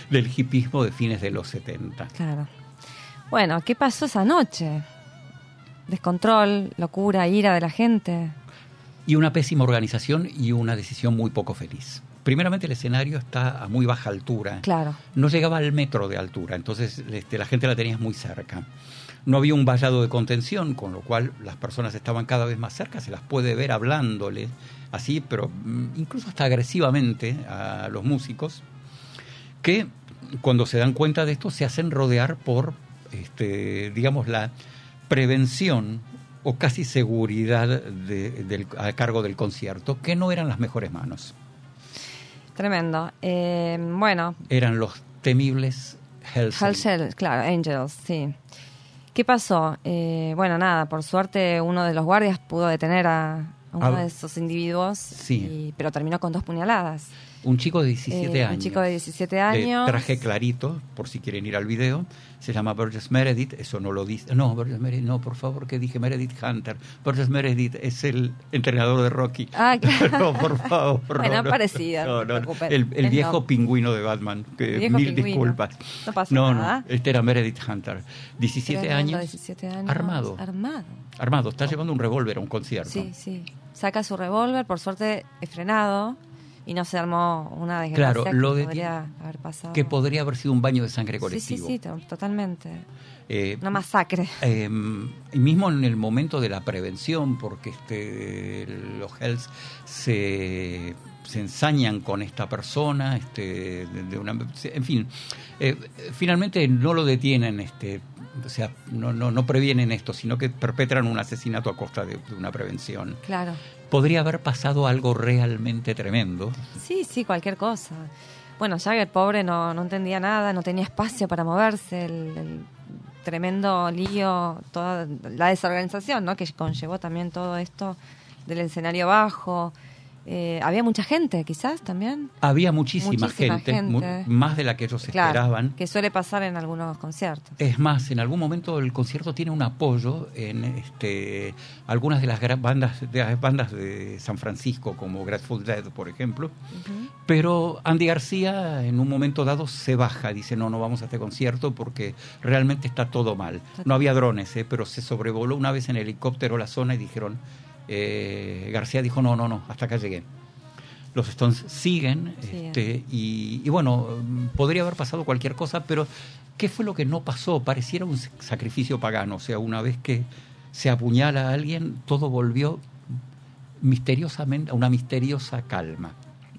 del hipismo de fines de los 70.
Claro. Bueno, ¿qué pasó esa noche? Descontrol, locura, ira de la gente.
Y una pésima organización y una decisión muy poco feliz. Primeramente el escenario está a muy baja altura.
Claro.
No llegaba al metro de altura, entonces este, la gente la tenía muy cerca. No había un vallado de contención, con lo cual las personas estaban cada vez más cerca, se las puede ver hablándole, así, pero mm, incluso hasta agresivamente a los músicos, que cuando se dan cuenta de esto se hacen rodear por, este, digamos, la prevención o casi seguridad de- del- a cargo del concierto, que no eran las mejores manos.
Tremendo. Eh, bueno,
Eran los temibles Hells
Hell Shell, claro, Angels, sí. ¿Qué pasó? Eh, bueno, nada, por suerte uno de los guardias pudo detener a, a uno
Ah,
de esos individuos,
sí.
y- pero terminó con dos puñaladas.
Un chico de 17
Eh,
años.
Un chico de 17
de
años.
traje clarito, por si quieren ir al video. Se llama Burgess Meredith, eso no lo dice. No, Burgess Meredith, no, por favor, que dije Meredith Hunter. Burgess Meredith es el entrenador de Rocky.
Ah, claro.
no, por favor.
Bueno,
no,
parecido,
No,
no.
El, el viejo
no.
pingüino de Batman. Que, mil
pingüino.
disculpas.
No pasa
no,
nada.
No, este era Meredith Hunter. 17
Tremendo,
años.
17 años.
Armado.
Armado.
Armado, está llevando un revólver a un concierto.
Sí, sí. Saca su revólver, por suerte es frenado y no se armó una desgracia
Claro,
que
de-
podría haber pasado.
Que podría haber sido un baño de sangre
Sí,
colectivo.
sí, sí, to- totalmente.
Eh,
Una masacre.
Eh, y mismo en el momento de la prevención, porque este, los Hells se, se ensañan con esta persona, este, de, de una, en fin, eh, finalmente no lo detienen, este, o sea, no, no, no previenen esto, sino que perpetran un asesinato a costa de, de una prevención.
Claro.
Podría haber pasado algo realmente tremendo.
Sí, sí, cualquier cosa. Bueno, Jagger, pobre, no, no entendía nada, no tenía espacio para moverse, el, el tremendo lío, toda la desorganización, ¿no? Que conllevó también todo esto del escenario bajo. Eh, había mucha gente, quizás, también.
Había muchísima,
Muchísima
gente,
gente.
mu- más de la que ellos
Claro,
esperaban.
que suele pasar en algunos conciertos.
Es más, en algún momento el concierto tiene un apoyo en este, algunas de las bandas de, las bandas de San Francisco, como Grateful Dead, por ejemplo. Pero Andy García en un momento dado se baja, dice, no, no vamos a este concierto porque realmente está todo mal. No había drones, ¿eh? pero se sobrevoló una vez en helicóptero la zona y dijeron, eh, García dijo, no, no, no, hasta acá llegué. Los Stones siguen, este, y, y bueno, podría haber pasado cualquier cosa, pero ¿qué fue lo que no pasó? Pareciera un sacrificio pagano, o sea, una vez que se apuñala a alguien, todo volvió misteriosamente a una misteriosa calma.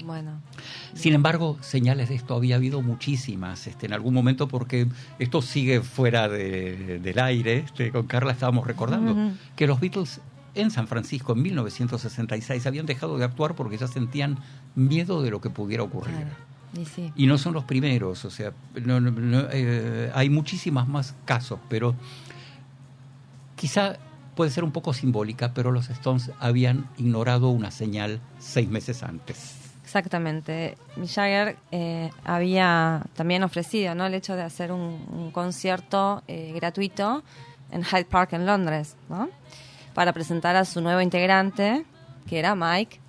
Bueno,
Sin embargo, señales de esto había habido muchísimas este, en algún momento porque esto sigue fuera de- del aire. Este, con Carla estábamos recordando que los Beatles en San Francisco en 1966 habían dejado de actuar porque ya sentían miedo de lo que pudiera ocurrir.
claro. Y sí.
Y no son los primeros, o sea, no- no- no, eh, hay muchísimas más casos, pero quizá puede ser un poco simbólica, pero los Stones habían ignorado una señal seis meses antes.
Exactamente. Jagger eh, había también ofrecido ¿no? el hecho de hacer un, un concierto eh, gratuito en Hyde Park en Londres, ¿no? Para presentar a su nuevo integrante, que era Mike.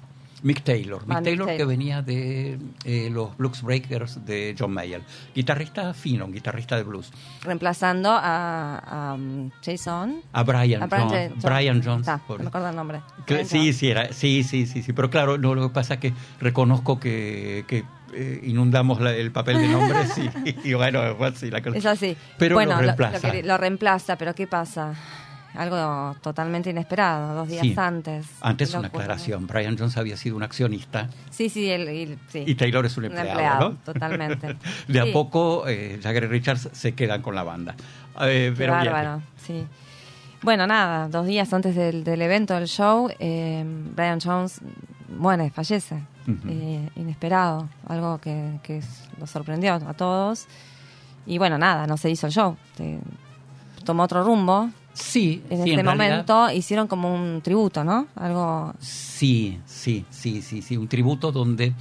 Mick Taylor, Mick
Ah, Mick
Taylor que venía de eh, los Blues Breakers de John Mayer, guitarrista fino, guitarrista de blues.
reemplazando a, a, um, Jason.
A Brian,
a Brian
Jones. Brian Jones.
Ah,
por-
no me acuerdo el nombre.
que- sí, sí, era, sí, sí, sí, sí, pero claro, no, lo que pasa es que reconozco que, que, eh, inundamos la- el papel de nombres y, y bueno, pues sí, la cosa.
Es así.
Pero
bueno,
lo
lo-
reemplaza.
Lo, que- lo reemplaza, pero ¿qué pasa? Algo totalmente inesperado, dos días
Sí.
antes.
Antes una aclaración. Brian Jones había sido un accionista
Sí, sí, el, el- sí.
y Taylor es un
Un
empleado.
empleado,
¿no?
totalmente.
De a poco eh, Jagger y Richards se quedan con la banda. Eh,
Qué
pero bien.
bárbaro, sí. Bueno, nada, dos días antes del, del evento, del show, eh, Brian Jones muere, fallece. Eh, inesperado, algo que, que sorprendió a todos. Y bueno, nada, no se hizo el show. Tomó otro rumbo.
Sí,
En
sí,
este
en realidad-
momento hicieron como un tributo, ¿no? Algo.
Sí, sí, sí, sí, sí, un tributo donde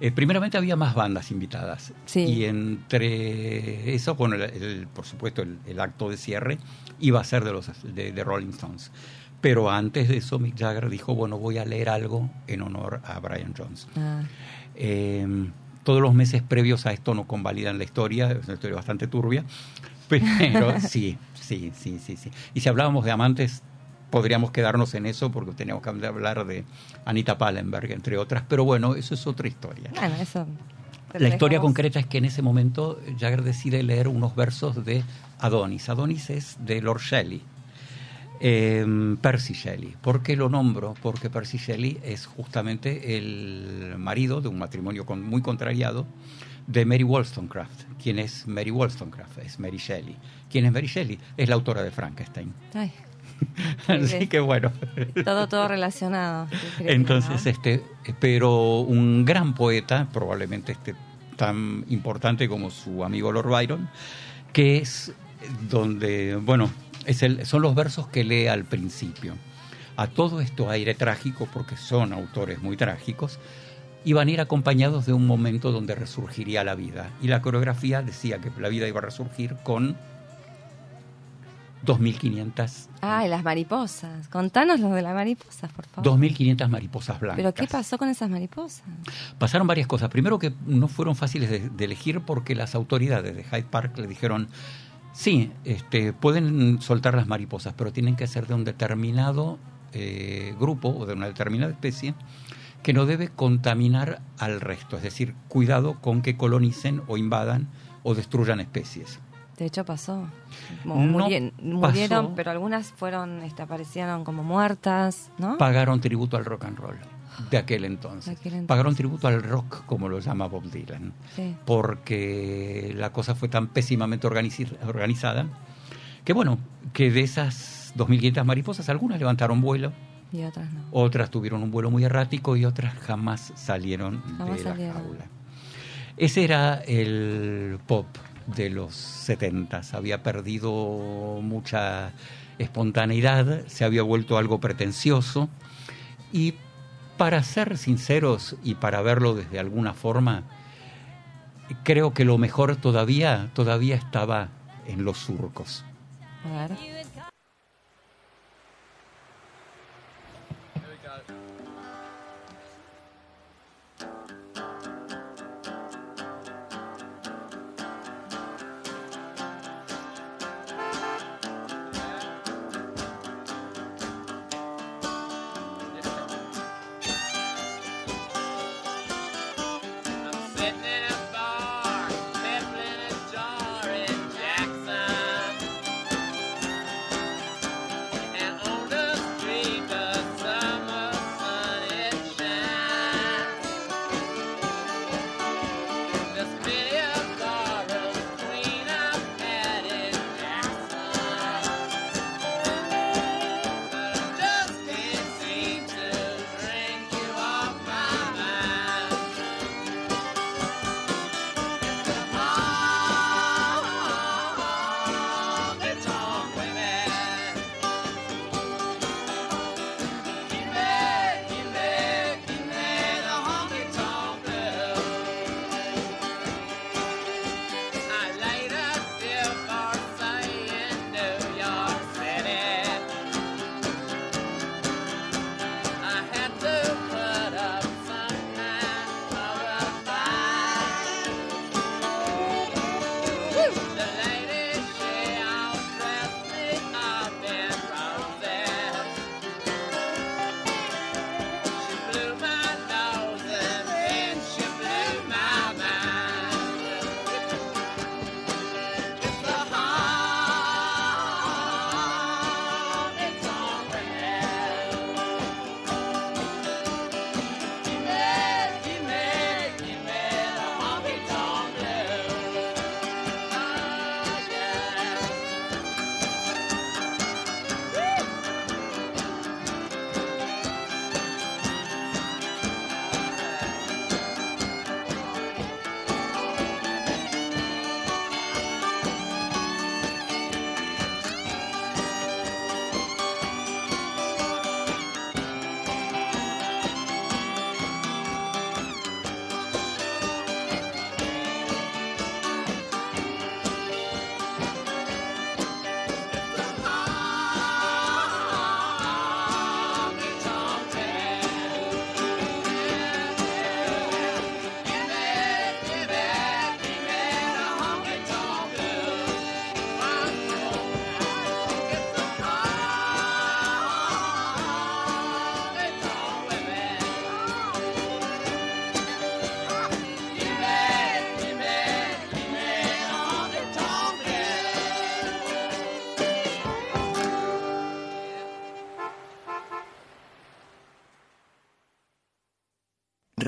eh, primeramente había más bandas invitadas
Sí.
y entre eso, bueno, el, el- por supuesto el, el acto de cierre iba a ser de los de, de Rolling Stones, pero antes de eso Mick Jagger dijo, bueno, voy a leer algo en honor a Brian Jones.
ah,
Eh, todos los meses previos a esto no convalidan la historia, es una historia bastante turbia, pero sí, sí, sí, sí, sí. Y si hablábamos de amantes, podríamos quedarnos en eso porque teníamos que hablar de Anita Pallenberg, entre otras, pero bueno, eso es otra historia.
bueno, eso. te
La historia concreta es que en ese momento Jagger decide leer unos versos de Adonis. Adonis es de Lord Shelley, eh, Percy Shelley. ¿Por qué lo nombro? Porque Percy Shelley es justamente el marido de un matrimonio con- muy contrariado de Mary Wollstonecraft. ¿Quién es Mary Wollstonecraft? Es Mary Shelley. ¿Quién es Mary Shelley? Es la autora de Frankenstein.
Ay,
Así que bueno.
todo, todo relacionado.
Entonces, este, pero un gran poeta, probablemente este tan importante como su amigo Lord Byron, que es donde, bueno, es el, son los versos que lee al principio. A todo esto aire trágico, porque son autores muy trágicos, iban a ir acompañados de un momento donde resurgiría la vida. Y la coreografía decía que la vida iba a resurgir con 2.500
Ay, las mariposas. Contanos lo de las mariposas, por favor.
2.500 mariposas blancas.
¿Pero qué pasó con esas mariposas?
Pasaron varias cosas. Primero que no fueron fáciles de, de elegir porque las autoridades de Hyde Park le dijeron, sí, este, pueden soltar las mariposas, pero tienen que ser de un determinado eh, grupo o de una determinada especie que no debe contaminar al resto. Es decir, cuidado con que colonicen o invadan o destruyan especies.
De hecho pasó.
No
murieron,
pasó.
pero algunas fueron, este, aparecieron como muertas, ¿no?
Pagaron tributo al rock and roll de aquel entonces.
De aquel entonces.
Pagaron tributo al rock, como lo llama Bob Dylan.
Sí.
porque la cosa fue tan pésimamente organizada que bueno, que de esas 2.500 mariposas, algunas levantaron vuelo,
Y otras no.
otras tuvieron un vuelo muy errático y otras jamás salieron
Jamás
de
salieron.
la jaula. Ese era el pop de los 70, había perdido mucha espontaneidad, se había vuelto algo pretencioso y para ser sinceros y para verlo desde alguna forma, creo que lo mejor todavía, todavía estaba en los surcos.
A ver.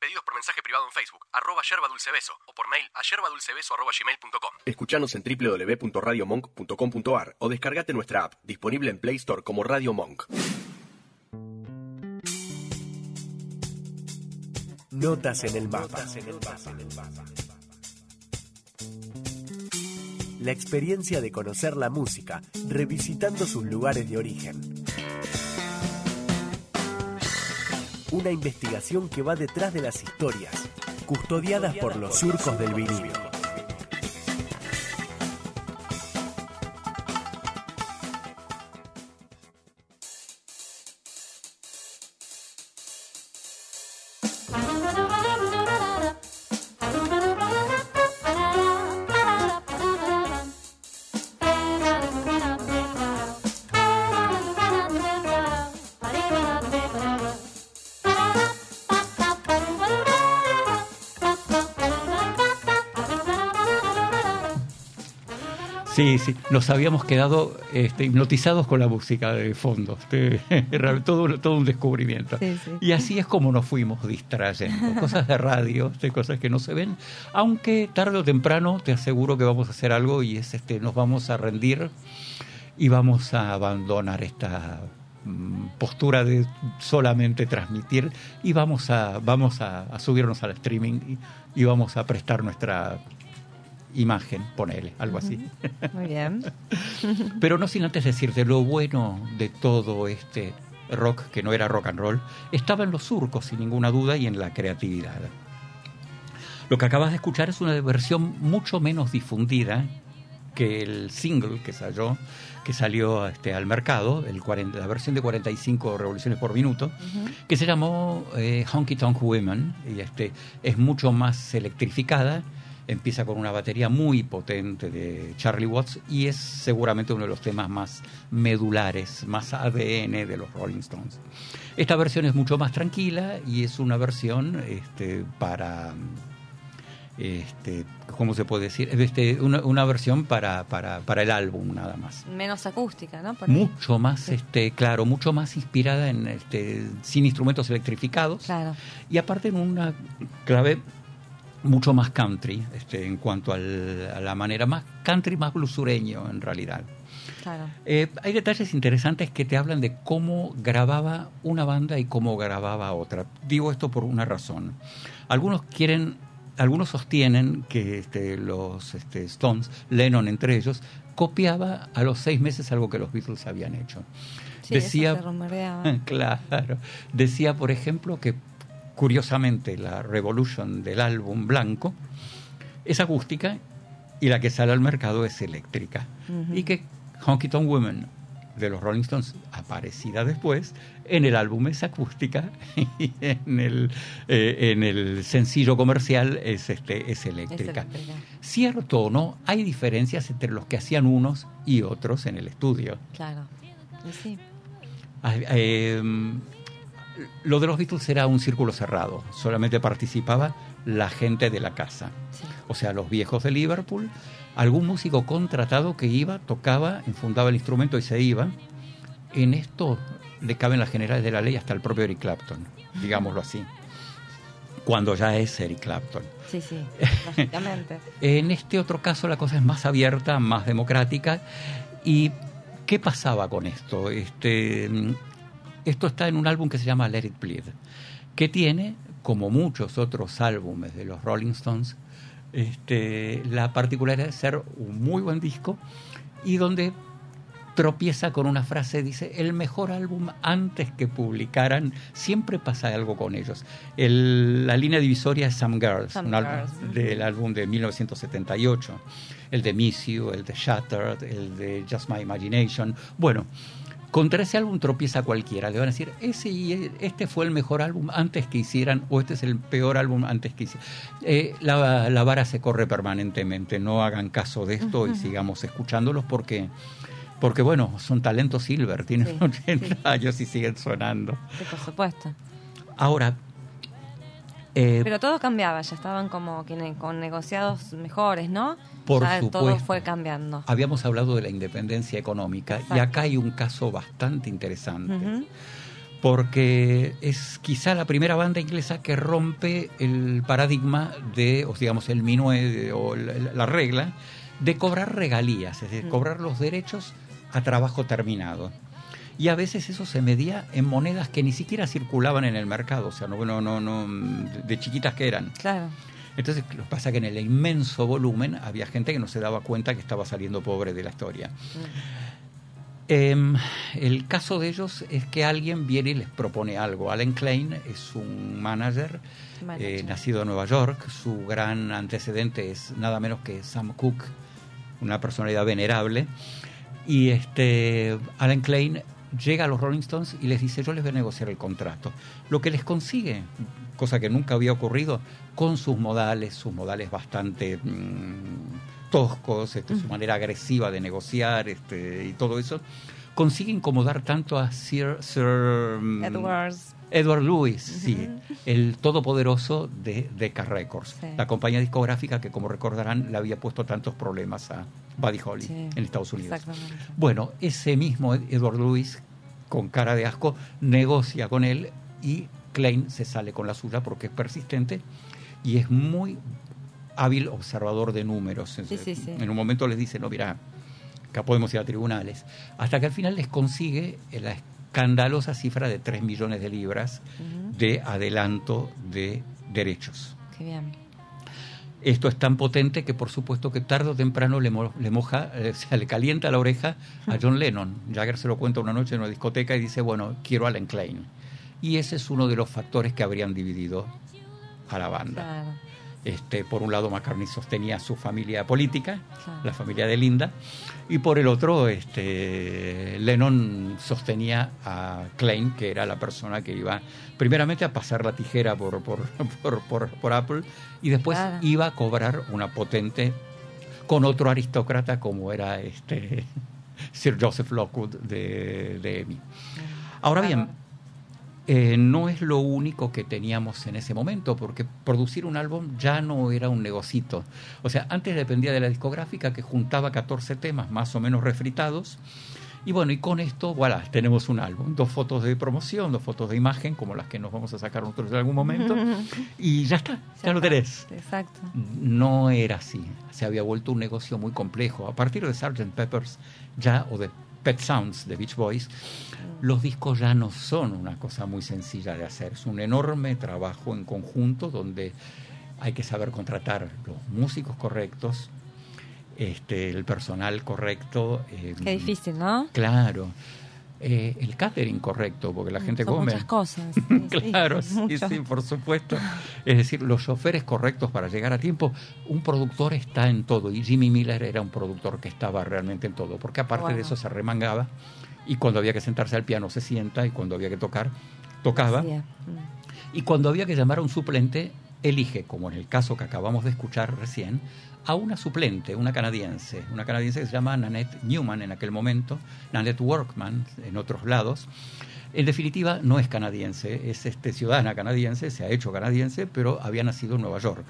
Pedidos por mensaje privado en Facebook, arroba yerba dulce beso, o por mail a yerbadulcebeso arroba gmail.com. Escuchanos en www.radiomonk.com.ar o descargate nuestra app, disponible en Play Store como Radio Monk. Notas en el mapa. La experiencia de conocer la música revisitando sus lugares de origen. Una investigación que va detrás de las historias, custodiadas por los surcos del vinilo.
Sí, sí, nos habíamos quedado este, hipnotizados con la música de fondo. Este, todo, todo un descubrimiento.
Sí, sí.
Y así es como nos fuimos distrayendo. Cosas de radio, este, cosas que no se ven. Aunque tarde o temprano te aseguro que vamos a hacer algo y es este, nos vamos a rendir y vamos a abandonar esta mm, postura de solamente transmitir y vamos a, vamos a, a subirnos al streaming y, y vamos a prestar nuestra imagen, ponele, algo así.
Muy bien.
Pero no sin antes decirte, lo bueno de todo este rock, que no era rock and roll, estaba en los surcos, sin ninguna duda, y en la creatividad. Lo que acabas de escuchar es una versión mucho menos difundida que el single que salió, que salió este, al mercado, el 40 la versión de 45 revoluciones por minuto, que se llamó eh, Honky Tonk Women, y este, es mucho más electrificada, empieza con una batería muy potente de Charlie Watts y es seguramente uno de los temas más medulares, más ADN de los Rolling Stones. Esta versión es mucho más tranquila y es una versión este, para, este, ¿cómo se puede decir? Este, una, una versión para, para, para el álbum nada más.
Menos acústica, ¿no? Por.
Mucho más, este, claro, mucho más inspirada en, este, sin instrumentos electrificados
Claro.
y aparte en una clave mucho más country este, en cuanto al- a la manera más country más blusureño en realidad
Claro.
Eh, hay detalles interesantes que te hablan de cómo grababa una banda y cómo grababa otra digo esto por una razón algunos quieren algunos sostienen que este, los este, Stones Lennon entre ellos copiaba a los seis meses algo que los Beatles habían hecho
Sí,
decía
eso se.
Claro. Decía, por ejemplo, que curiosamente la Revolution del álbum blanco es acústica y la que sale al mercado es eléctrica. Y que Honky Tonk Women de los Rolling Stones, aparecida después, en el álbum es acústica y en el, eh, en el sencillo comercial es, este, es
Es
eléctrica. Cierto o no, hay diferencias entre los que hacían unos y otros en el estudio.
Claro. Sí.
Ah, eh, lo de los Beatles era un círculo cerrado, solamente participaba la gente de la casa,
Sí.
o sea, los viejos de Liverpool, algún músico contratado que iba, tocaba, enfundaba el instrumento y se iba. En esto le caben las generales de la ley hasta el propio Eric Clapton, digámoslo así, cuando ya es Eric Clapton.
Sí, sí, lógicamente.
En este otro caso la cosa es más abierta, más democrática. ¿Y qué pasaba con esto? Este, esto está en un álbum que se llama Let It Bleed, que tiene, como muchos otros álbumes de los Rolling Stones, este, la particularidad de ser un muy buen disco y donde tropieza con una frase, dice, el mejor álbum antes que publicaran, siempre pasa algo con ellos. El- la línea divisoria es Some Girls,
Some
un álbum del álbum de 1978, el de Miss You, el de Shattered, el de Just My Imagination. Bueno, contra ese álbum tropieza cualquiera, le van a decir, ese y este fue el mejor álbum antes que hicieran, o este es el peor álbum antes que hicieran. Eh, la, la vara se corre permanentemente, no hagan caso de esto y sigamos escuchándolos porque... Porque bueno, son talentos silver, tienen
Sí,
80
sí.
años y siguen sonando.
Sí, por supuesto.
Ahora, eh,
Pero todo cambiaba, ya estaban como con negociados mejores, ¿no?
Por
ya todo
supuesto.
fue cambiando.
habíamos hablado de la independencia económica y acá hay un caso bastante interesante. Porque es quizá la primera banda inglesa que rompe el paradigma de, o digamos, el minué o la, la regla de cobrar regalías, es decir,
Mm.
cobrar los derechos a trabajo terminado. Y a veces eso se medía en monedas que ni siquiera circulaban en el mercado, o sea, no, no, no, no de chiquitas que eran.
Claro.
Entonces, lo que pasa es que en el inmenso volumen había gente que no se daba cuenta que estaba saliendo pobre de la historia. Em, el caso de ellos es que alguien viene y les propone algo. Alan Klein es un manager,
Manager.
eh, nacido en Nueva York. Su gran antecedente es nada menos que Sam Cooke, una personalidad venerable. Y este Alan Klein llega a los Rolling Stones y les dice, yo les voy a negociar el contrato. Lo que les consigue, cosa que nunca había ocurrido, con sus modales, sus modales bastante mm, toscos, este, su manera agresiva de negociar este, y todo eso, consigue incomodar tanto a Sir, Sir, mm,
Edwards.
Edward Lewis, sí, el todopoderoso de Decca Records,
Sí.
la compañía discográfica que, como recordarán, le había puesto tantos problemas a Buddy Holly
Sí,
en Estados Unidos.
Exactamente.
Bueno, ese mismo Ed- Edward Lewis, con cara de asco, negocia con él y Klein se sale con la suya porque es persistente y es muy hábil observador de números.
Sí, sí, sí.
En un momento les dice, no, mira, acá podemos ir a tribunales. Hasta que al final les consigue la escandalosa cifra de 3 millones de libras de adelanto de derechos.
Qué bien.
Esto es tan potente que por supuesto que tarde o temprano le, mo- le moja, eh, o sea, le calienta la oreja a John Lennon. Jagger se lo cuenta una noche en una discoteca y dice, bueno, quiero a Alan Klein. Y ese es uno de los factores que habrían dividido a la banda.
Claro.
Este, por un lado, McCartney sostenía su familia política,
Claro.
la familia de Linda, y por el otro, este, Lennon sostenía a Klein, que era la persona que iba primeramente a pasar la tijera por, por, por, por- Apple y después
Claro.
iba a cobrar una potente con otro aristócrata como era este Sir Joseph Lockwood de, de EMI. Ahora bien. Eh, no es lo único que teníamos en ese momento, porque producir un álbum ya no era un negocito. O sea, antes dependía de la discográfica que juntaba 14 temas más o menos refritados. Y bueno, y con esto, voilà, tenemos un álbum. Dos fotos de promoción, dos fotos de imagen, como las que nos vamos a sacar nosotros en algún momento. y ya está, ya, lo
está.
tenés.
Exacto.
No era así. Se había vuelto un negocio muy complejo. A partir de Sgt. Peppers ya, o de Pet Sounds de Beach Boys, los discos ya no son una cosa muy sencilla de hacer. Es un enorme trabajo en conjunto donde hay que saber contratar los músicos correctos, este, el personal correcto. eh,
Qué difícil, ¿no?
Claro. Eh, el catering correcto, porque la gente
Son
come.
muchas cosas. sí,
claro, sí,
mucho.
sí, por supuesto. Es decir, los choferes correctos para llegar a tiempo. Un productor está en todo y Jimmy Miller era un productor que estaba realmente en todo, porque aparte de eso se remangaba y cuando había que sentarse al piano se sienta y cuando había que tocar, tocaba.
Sí, mm.
Y cuando había que llamar a un suplente, elige, como en el caso que acabamos de escuchar recién, a una suplente, una canadiense, una canadiense que se llama Nanette Newman en aquel momento, Nanette Workman en otros lados, En definitiva, no es canadiense, es este, ciudadana canadiense, se ha hecho canadiense, pero había nacido en Nueva York.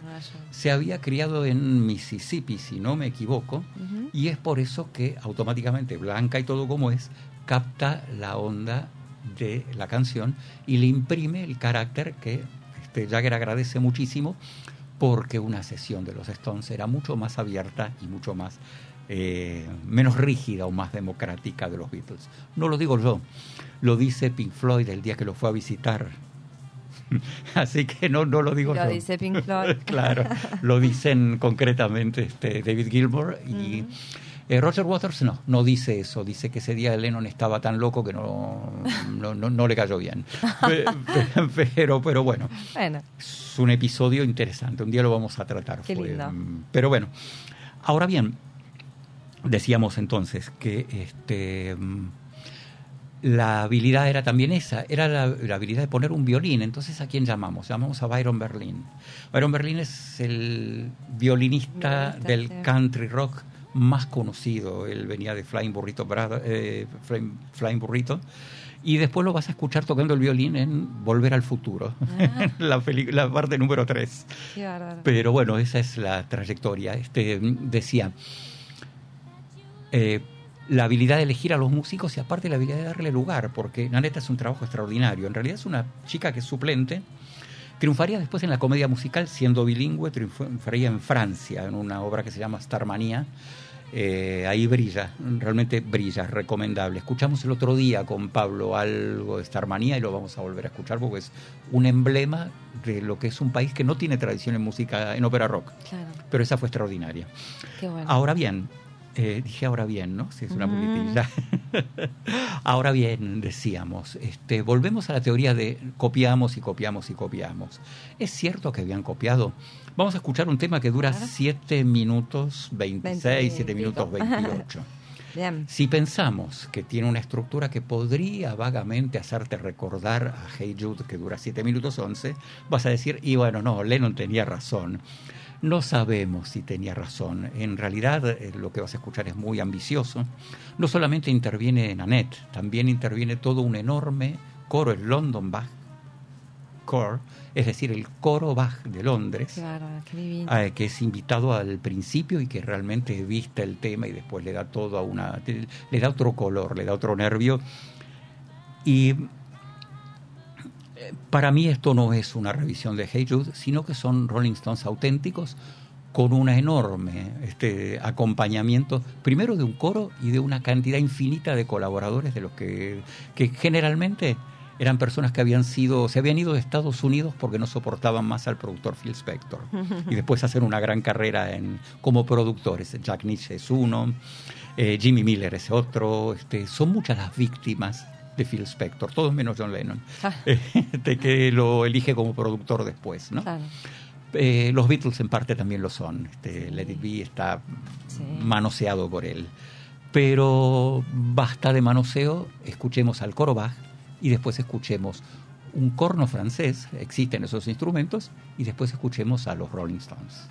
Se había criado en Mississippi, si no me equivoco,
Ujú.
y es por eso que automáticamente, blanca y todo como es, capta la onda de la canción y le imprime el carácter que este, Jagger agradece muchísimo porque una sesión de los Stones era mucho más abierta y mucho más eh, menos rígida o más democrática de los Beatles. No lo digo yo, lo dice Pink Floyd el día que lo fue a visitar. Así que no, no lo digo
Lo
yo.
dice Pink Floyd.
claro, lo dicen concretamente este, David Gilmour y. eh, Roger Waters no, no dice eso, dice que ese día Lennon estaba tan loco que no, no, no, no le cayó bien. Pe- pe- Pero, pero bueno,
Bueno,
es un episodio interesante, un día lo vamos a tratar.
Qué lindo.
mm, Pero bueno, ahora bien, decíamos entonces que este, mm, la habilidad era también esa, era la, la habilidad de poner un violín. Entonces, ¿a quién llamamos? Llamamos a Byron Berlin. Byron Berlin es el violinista,
Violinista,
del
sí.
country rock más conocido. Él venía de Flying Burrito, Brother- eh, Flying, Flying Burrito. Y después lo vas a escuchar tocando el violín en Volver al Futuro,
Ah.
la, la parte número 3.
qué bárbaro.
Pero bueno, esa es la trayectoria. Este, decía, eh, la habilidad de elegir a los músicos y aparte la habilidad de darle lugar, porque Naneta es un trabajo extraordinario. En realidad es una chica que es suplente. Triunfaría después en la comedia musical, siendo bilingüe, triunfaría en Francia, en una obra que se llama Starmanía. Eh, ahí brilla, realmente brilla, es recomendable. Escuchamos el otro día con Pablo algo de Starmanía y lo vamos a volver a escuchar porque es un emblema de lo que es un país que no tiene tradición en música, en ópera rock.
Claro,
Pero esa fue extraordinaria.
qué bueno.
Ahora bien, eh, dije ahora bien, ¿no? Si es una muletilla. ahora bien, decíamos, este, volvemos a la teoría de copiamos y copiamos y copiamos. ¿Es cierto que habían copiado? Vamos a escuchar un tema que dura
Claro.
7 minutos 26, 7 minutos 28.
Bien.
Si pensamos que tiene una estructura que podría vagamente hacerte recordar a Hey Jude, que dura 7 minutos 11, vas a decir, y bueno, no, Lennon tenía razón. No sabemos si tenía razón. En realidad, eh, lo que vas a escuchar es muy ambicioso. No solamente interviene Nanette, también interviene todo un enorme coro, el London Bach Core, es decir, el coro Bach de Londres
divino.
eh, que es invitado al principio y que realmente vista el tema y después le da todo a una le da otro color le da otro nervio y para mí esto no es una revisión de Hey Jude sino que son Rolling Stones auténticos con una enorme este acompañamiento primero de un coro y de una cantidad infinita de colaboradores de los que que generalmente eran personas que habían sido, se habían ido de Estados Unidos porque no soportaban más al productor Phil Spector. y después hacer una gran carrera en, como productores. Jack Nietzsche es uno, eh, Jimmy Miller es otro. Este, son muchas las víctimas de Phil Spector, todos menos John Lennon,
Ah.
de que lo elige como productor después. ¿no?
Claro.
Eh, los Beatles en parte también lo son. Este, Let It Be está
Sí.
manoseado por él. Pero basta de manoseo, escuchemos al coro Bach y después escuchemos un corno francés, existen esos instrumentos, y después escuchemos a los Rolling Stones.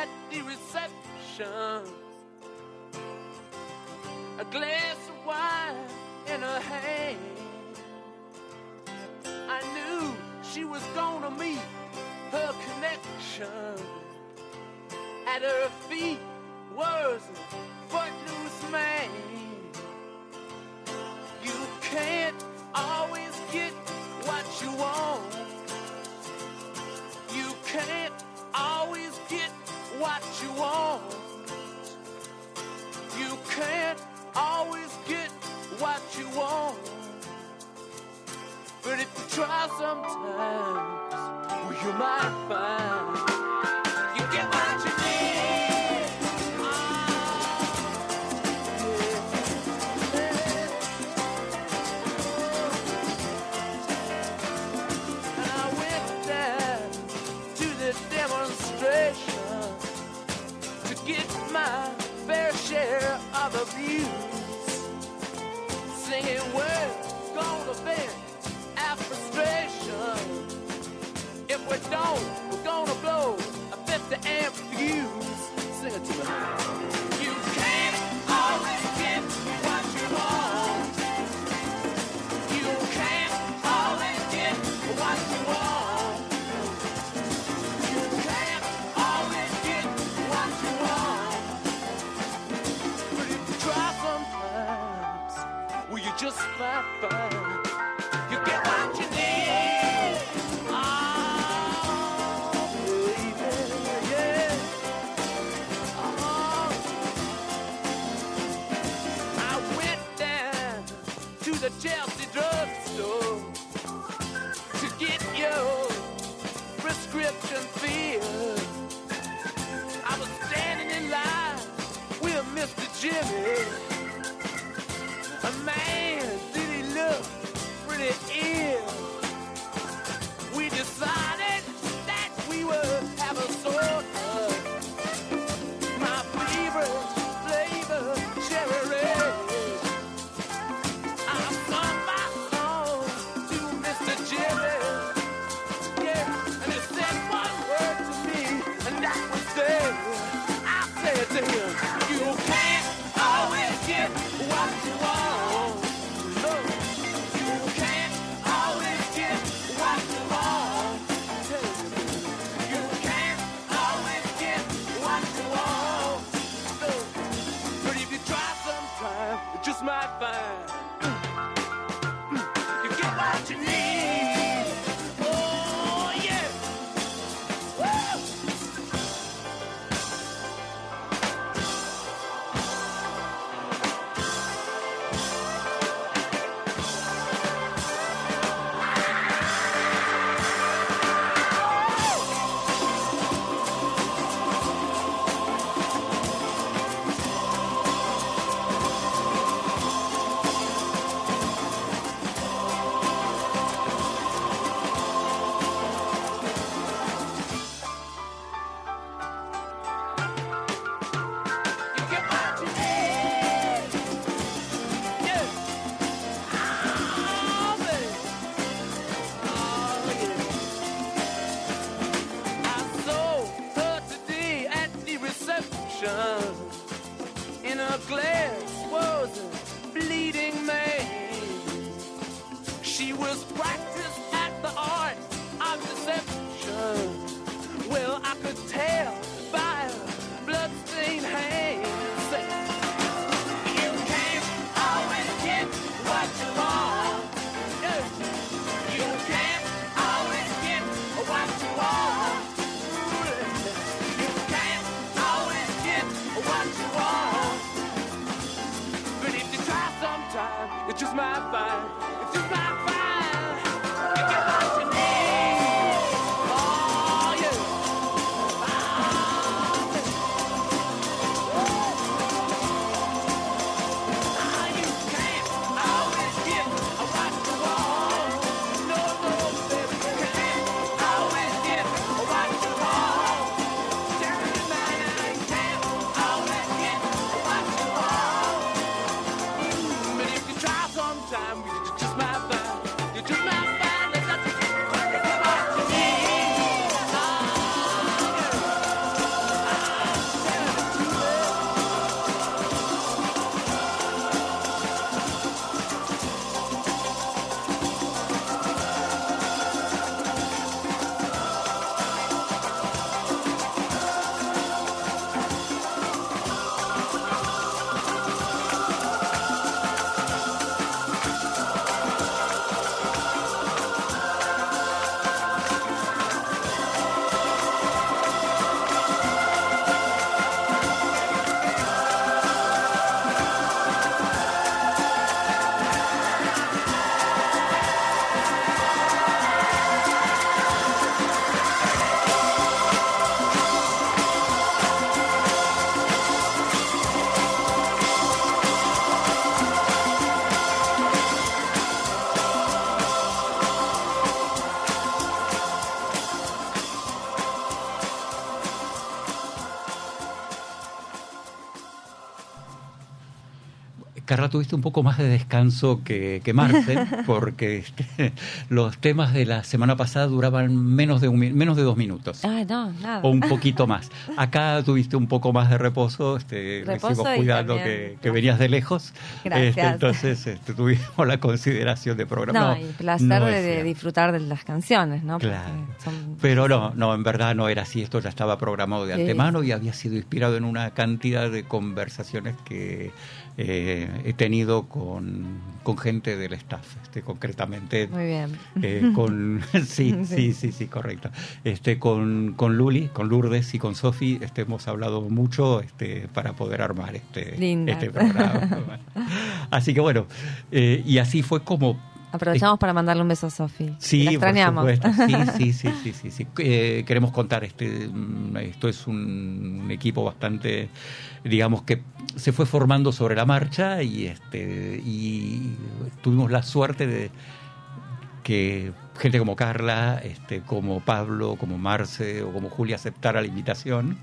at the reception. A glass of wine
in her hand. I knew she was gonna meet her connection. At her feet was a footloose man. try sometimes, you might find. stone. We're gonna blow a 50 amp fuse. Sing it to me. You can't always get what you want. You can't always get what you want. You can't always get what you want. But if you try sometimes, will you just fly, fly?
Carla, tuviste un poco más de descanso que, que Marce, porque este, los temas de la semana pasada duraban menos de, un, menos de dos minutos.
Ah, no, nada.
O un poquito más. Acá tuviste un poco más de reposo, este,
Reposo
cuidando que, que venías de lejos.
Gracias.
Este, entonces este, tuvimos la consideración de programa.
No, y placer
no
de, disfrutar de las canciones, ¿no?
Claro. Pero no, no, en verdad no era así. Esto ya estaba programado de
Sí.
antemano y había sido inspirado en una cantidad de conversaciones que eh, he tenido con, con gente del staff, este, concretamente.
Muy bien.
eh, con sí, sí, sí, sí, correcto. Este, con, con Luli, con Lourdes y con Sofi, este, hemos hablado mucho este, para poder armar este,
Linda.
este programa. Así que bueno, eh, y así fue como
Aprovechamos para mandarle un beso a Sofi.
Sí,
La extrañamos.
por supuesto. Sí, sí, sí, sí, sí, sí. Eh, queremos contar este mm, esto es un equipo bastante digamos que se fue formando sobre la marcha y este y tuvimos la suerte de que gente como Carla, este como Pablo, como Marce o como Julia aceptara la invitación.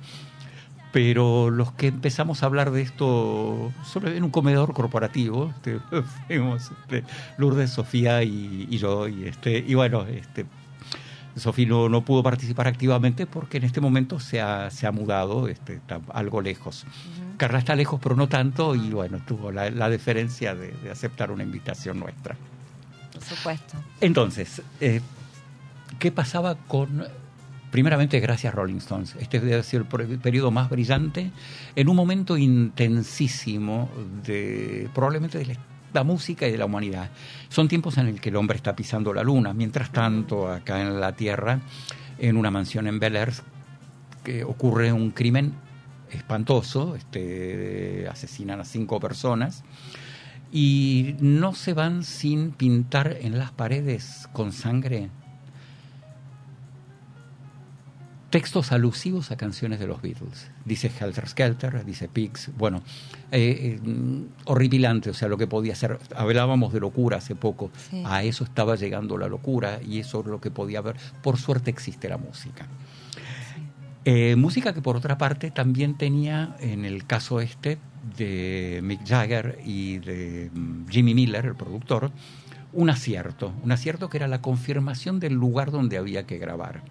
Pero los que empezamos a hablar de esto solo en un comedor corporativo, este, fuimos este, Lourdes, Sofía y, y yo, y este, y bueno, este Sofía no, no pudo participar activamente porque en este momento se ha, se ha mudado este, está algo lejos. Carla está lejos, pero no tanto, y bueno, tuvo la, la deferencia de, de aceptar una invitación nuestra.
Por supuesto.
Entonces, eh, ¿qué pasaba con... Primeramente, gracias Rolling Stones. Este debe ser el per- periodo más brillante en un momento intensísimo de probablemente de la, la música y de la humanidad. Son tiempos en el que el hombre está pisando la luna. Mientras tanto, acá en la Tierra, en una mansión en Bel Air, que ocurre un crimen espantoso, este, asesinan a cinco personas y no se van sin pintar en las paredes con sangre textos alusivos a canciones de los Beatles. Dice Helter Skelter, dice Pigs, bueno, eh, eh, horripilante, o sea, lo que podía ser. Hablábamos de locura hace poco,
Sí.
a eso estaba llegando la locura y eso es lo que podía haber. Por suerte existe la música. Eh, música que por otra parte también tenía, en el caso este de Mick Jagger y de mm, Jimmy Miller, el productor, un acierto, un acierto que era la confirmación del lugar donde había que grabar.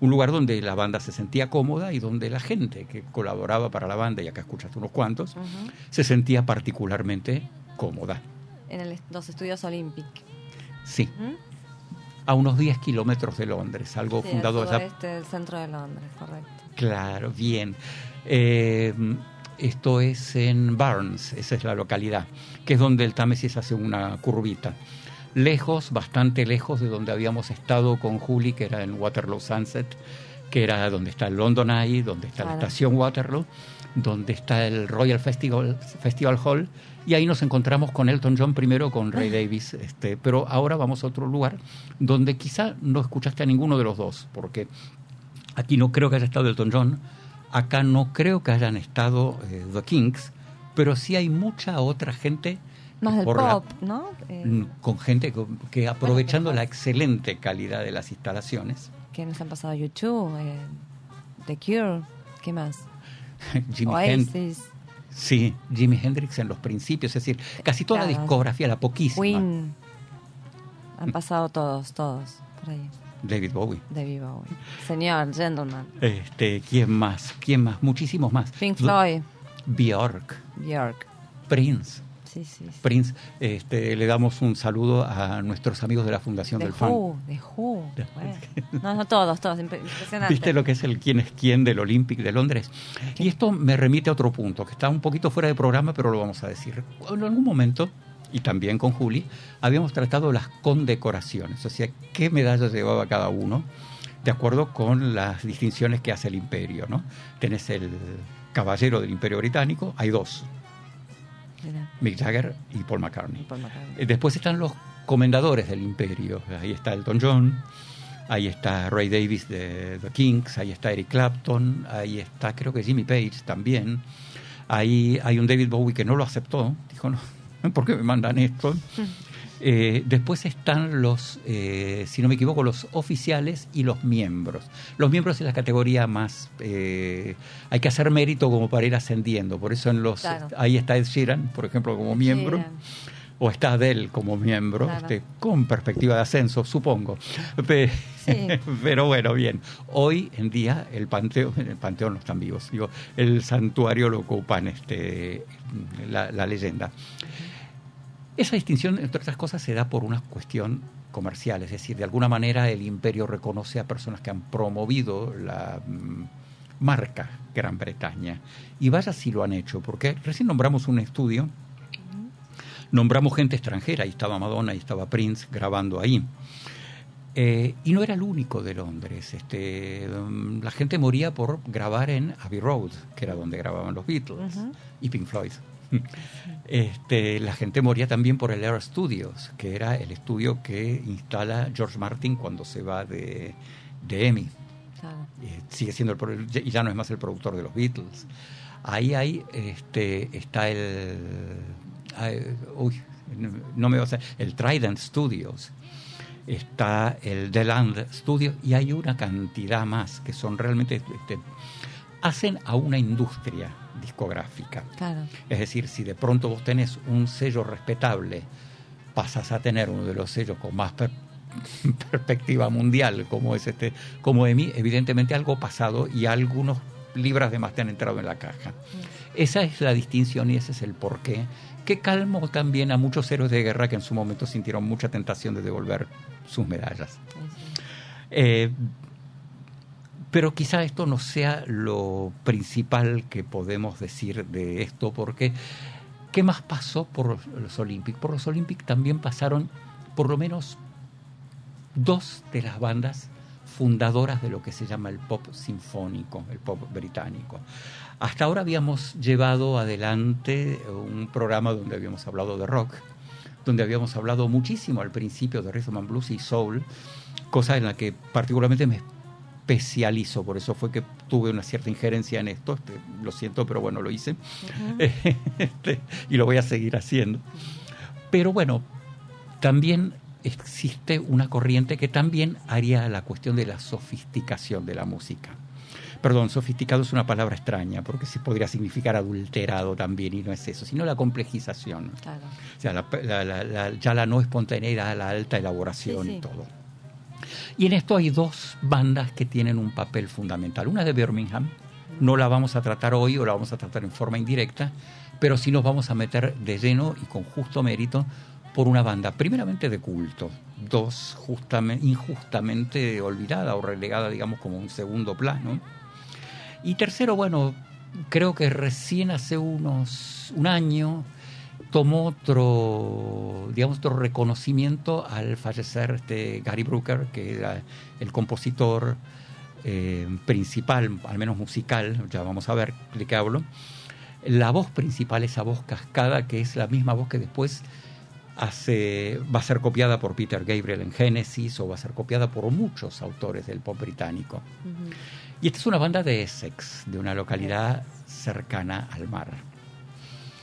Un lugar donde la banda se sentía cómoda y donde la gente que colaboraba para la banda, y acá escuchaste unos cuantos, se sentía particularmente cómoda.
En el- los estudios Olympic.
Sí,
¿Mm?
a unos 10 kilómetros de Londres, algo
Sí,
fundado allá
sudoeste del centro de Londres, correcto.
Claro, bien. Eh, esto es en Barnes, esa es la localidad, que es donde el Támesis hace una curvita. Lejos, bastante lejos de donde habíamos estado con Juli, que era en Waterloo Sunset, que era donde está el London Eye, donde está la estación Waterloo, donde está el Royal Festival, Festival Hall, y ahí nos encontramos con Elton John primero, con Ray Davis, este, pero ahora vamos a otro lugar donde quizá no escuchaste a ninguno de los dos, porque Aquí no creo que haya estado Elton John, acá no creo que hayan estado eh, The Kings, pero sí hay mucha otra gente
Más del
por la-
pop, ¿no? Eh,
mm, con gente que, que aprovechando
pero-
la excelente calidad de las instalaciones,
¿Qué nos han pasado? YouTube, eh, The Cure, ¿qué más?
Jimi Hendrix, sí, Jimi Hendrix en los principios, es decir, casi toda la
Claro.
discografía, la poquísima,
Queen. Han pasado todos, todos, por ahí.
David Bowie.
David Bowie. Señor, gentleman.
Este, ¿quién más? ¿Quién más? Muchísimos más.
Pink Floyd,
Bjork,
Björk.
Prince.
Sí, sí. sí.
Prince, este, le damos un saludo a nuestros amigos de la Fundación del Fan.
Who, The Who. Bueno. No, no, todos, todos. impre- Impresionante.
¿Viste lo que es el quién es quién del Olympic de Londres? Y esto me remite a otro punto, que está un poquito fuera de programa, pero lo vamos a decir. En algún momento, y también con Juli, habíamos tratado las condecoraciones, o sea, qué medallas llevaba cada uno, de acuerdo con las distinciones que hace el imperio, ¿no? Tenés el caballero del imperio británico, hay dos, Mick Jagger y Paul McCartney.
Paul McCartney.
Eh, Después están los comendadores del imperio. Ahí está Elton John, ahí está Ray Davis de The Kings, ahí está Eric Clapton, ahí está creo que Jimmy Page también. Ahí hay un David Bowie que no lo aceptó, dijo, no, ¿por qué me mandan esto? Eh, después están los, eh, si no me equivoco, los oficiales y los miembros. Los miembros es la categoría más, eh, hay que hacer mérito como para ir ascendiendo. Por eso en los,
Claro.
ahí está Ed Sheeran, por ejemplo, como miembro.
Sheeran.
O está Adele como miembro,
Claro.
este, con perspectiva de ascenso, supongo.
Sí.
Pero bueno, bien. Hoy en día el panteón, el panteón no están vivos, digo, el santuario lo ocupan este, la, la leyenda. Esa distinción, entre otras cosas, se da por una cuestión comercial, es decir, de alguna manera el imperio reconoce a personas que han promovido la mm, marca Gran Bretaña. Y vaya si lo han hecho, porque recién nombramos un estudio, nombramos gente extranjera, ahí estaba Madonna, ahí estaba Prince grabando ahí. Eh, y no era el único de Londres. Este, mm, la gente moría por grabar en Abbey Road, que era donde grababan los Beatles y Pink Floyd. Este, la gente moría también por el Air Studios, que era el estudio que instala George Martin cuando se va de, de EMI. Eh, sigue siendo el y ya no es más el productor de los Beatles. Ahí hay, este, está el, ay, uy, no me va a hacer- el Trident Studios, está el The Land Studios y hay una cantidad más que son realmente, este, hacen a una industria discográfica.
Claro.
Es decir, si de pronto vos tenés un sello respetable, pasas a tener uno de los sellos con más per- perspectiva mundial, como es este, como EMI, evidentemente algo pasado y algunos libras de más te han entrado en la caja. Esa es la distinción y ese es el porqué, que calmó también a muchos héroes de guerra que en su momento sintieron mucha tentación de devolver sus medallas. Eh, pero quizá esto no sea lo principal que podemos decir de esto, porque ¿qué más pasó por los Olympic? Por los Olympic también pasaron por lo menos dos de las bandas fundadoras de lo que se llama el pop sinfónico, el pop británico. Hasta ahora habíamos llevado adelante un programa donde habíamos hablado de rock, donde habíamos hablado muchísimo al principio de rhythm and blues y soul, cosa en la que particularmente me especializo, por eso fue que tuve una cierta injerencia en esto, este, lo siento, pero bueno, lo hice, Este, y lo voy a seguir haciendo. Pero bueno, también existe una corriente que también haría la cuestión de la sofisticación de la música. Perdón, sofisticado es una palabra extraña, porque sí podría significar adulterado también, y no es eso, sino la complejización.
Claro.
O sea, la- la- la- la- ya la no espontaneidad, la alta elaboración
Sí, sí.
y todo. Y en esto hay dos bandas que tienen un papel fundamental. Una de Birmingham, no la vamos a tratar hoy o la vamos a tratar en forma indirecta, pero sí nos vamos a meter de lleno y con justo mérito por una banda, primeramente de culto, dos justamente, injustamente olvidada o relegada, digamos, como un segundo plano. Y tercero, bueno, creo que recién hace unos un año tomó otro, digamos, otro reconocimiento al fallecer este Gary Brooker, que era el compositor eh, principal, al menos musical, ya vamos a ver de qué hablo. La voz principal, esa voz cascada, que es la misma voz que después hace, va a ser copiada por Peter Gabriel en Genesis o va a ser copiada por muchos autores del pop británico. Y esta es una banda de Essex, de una localidad cercana al mar.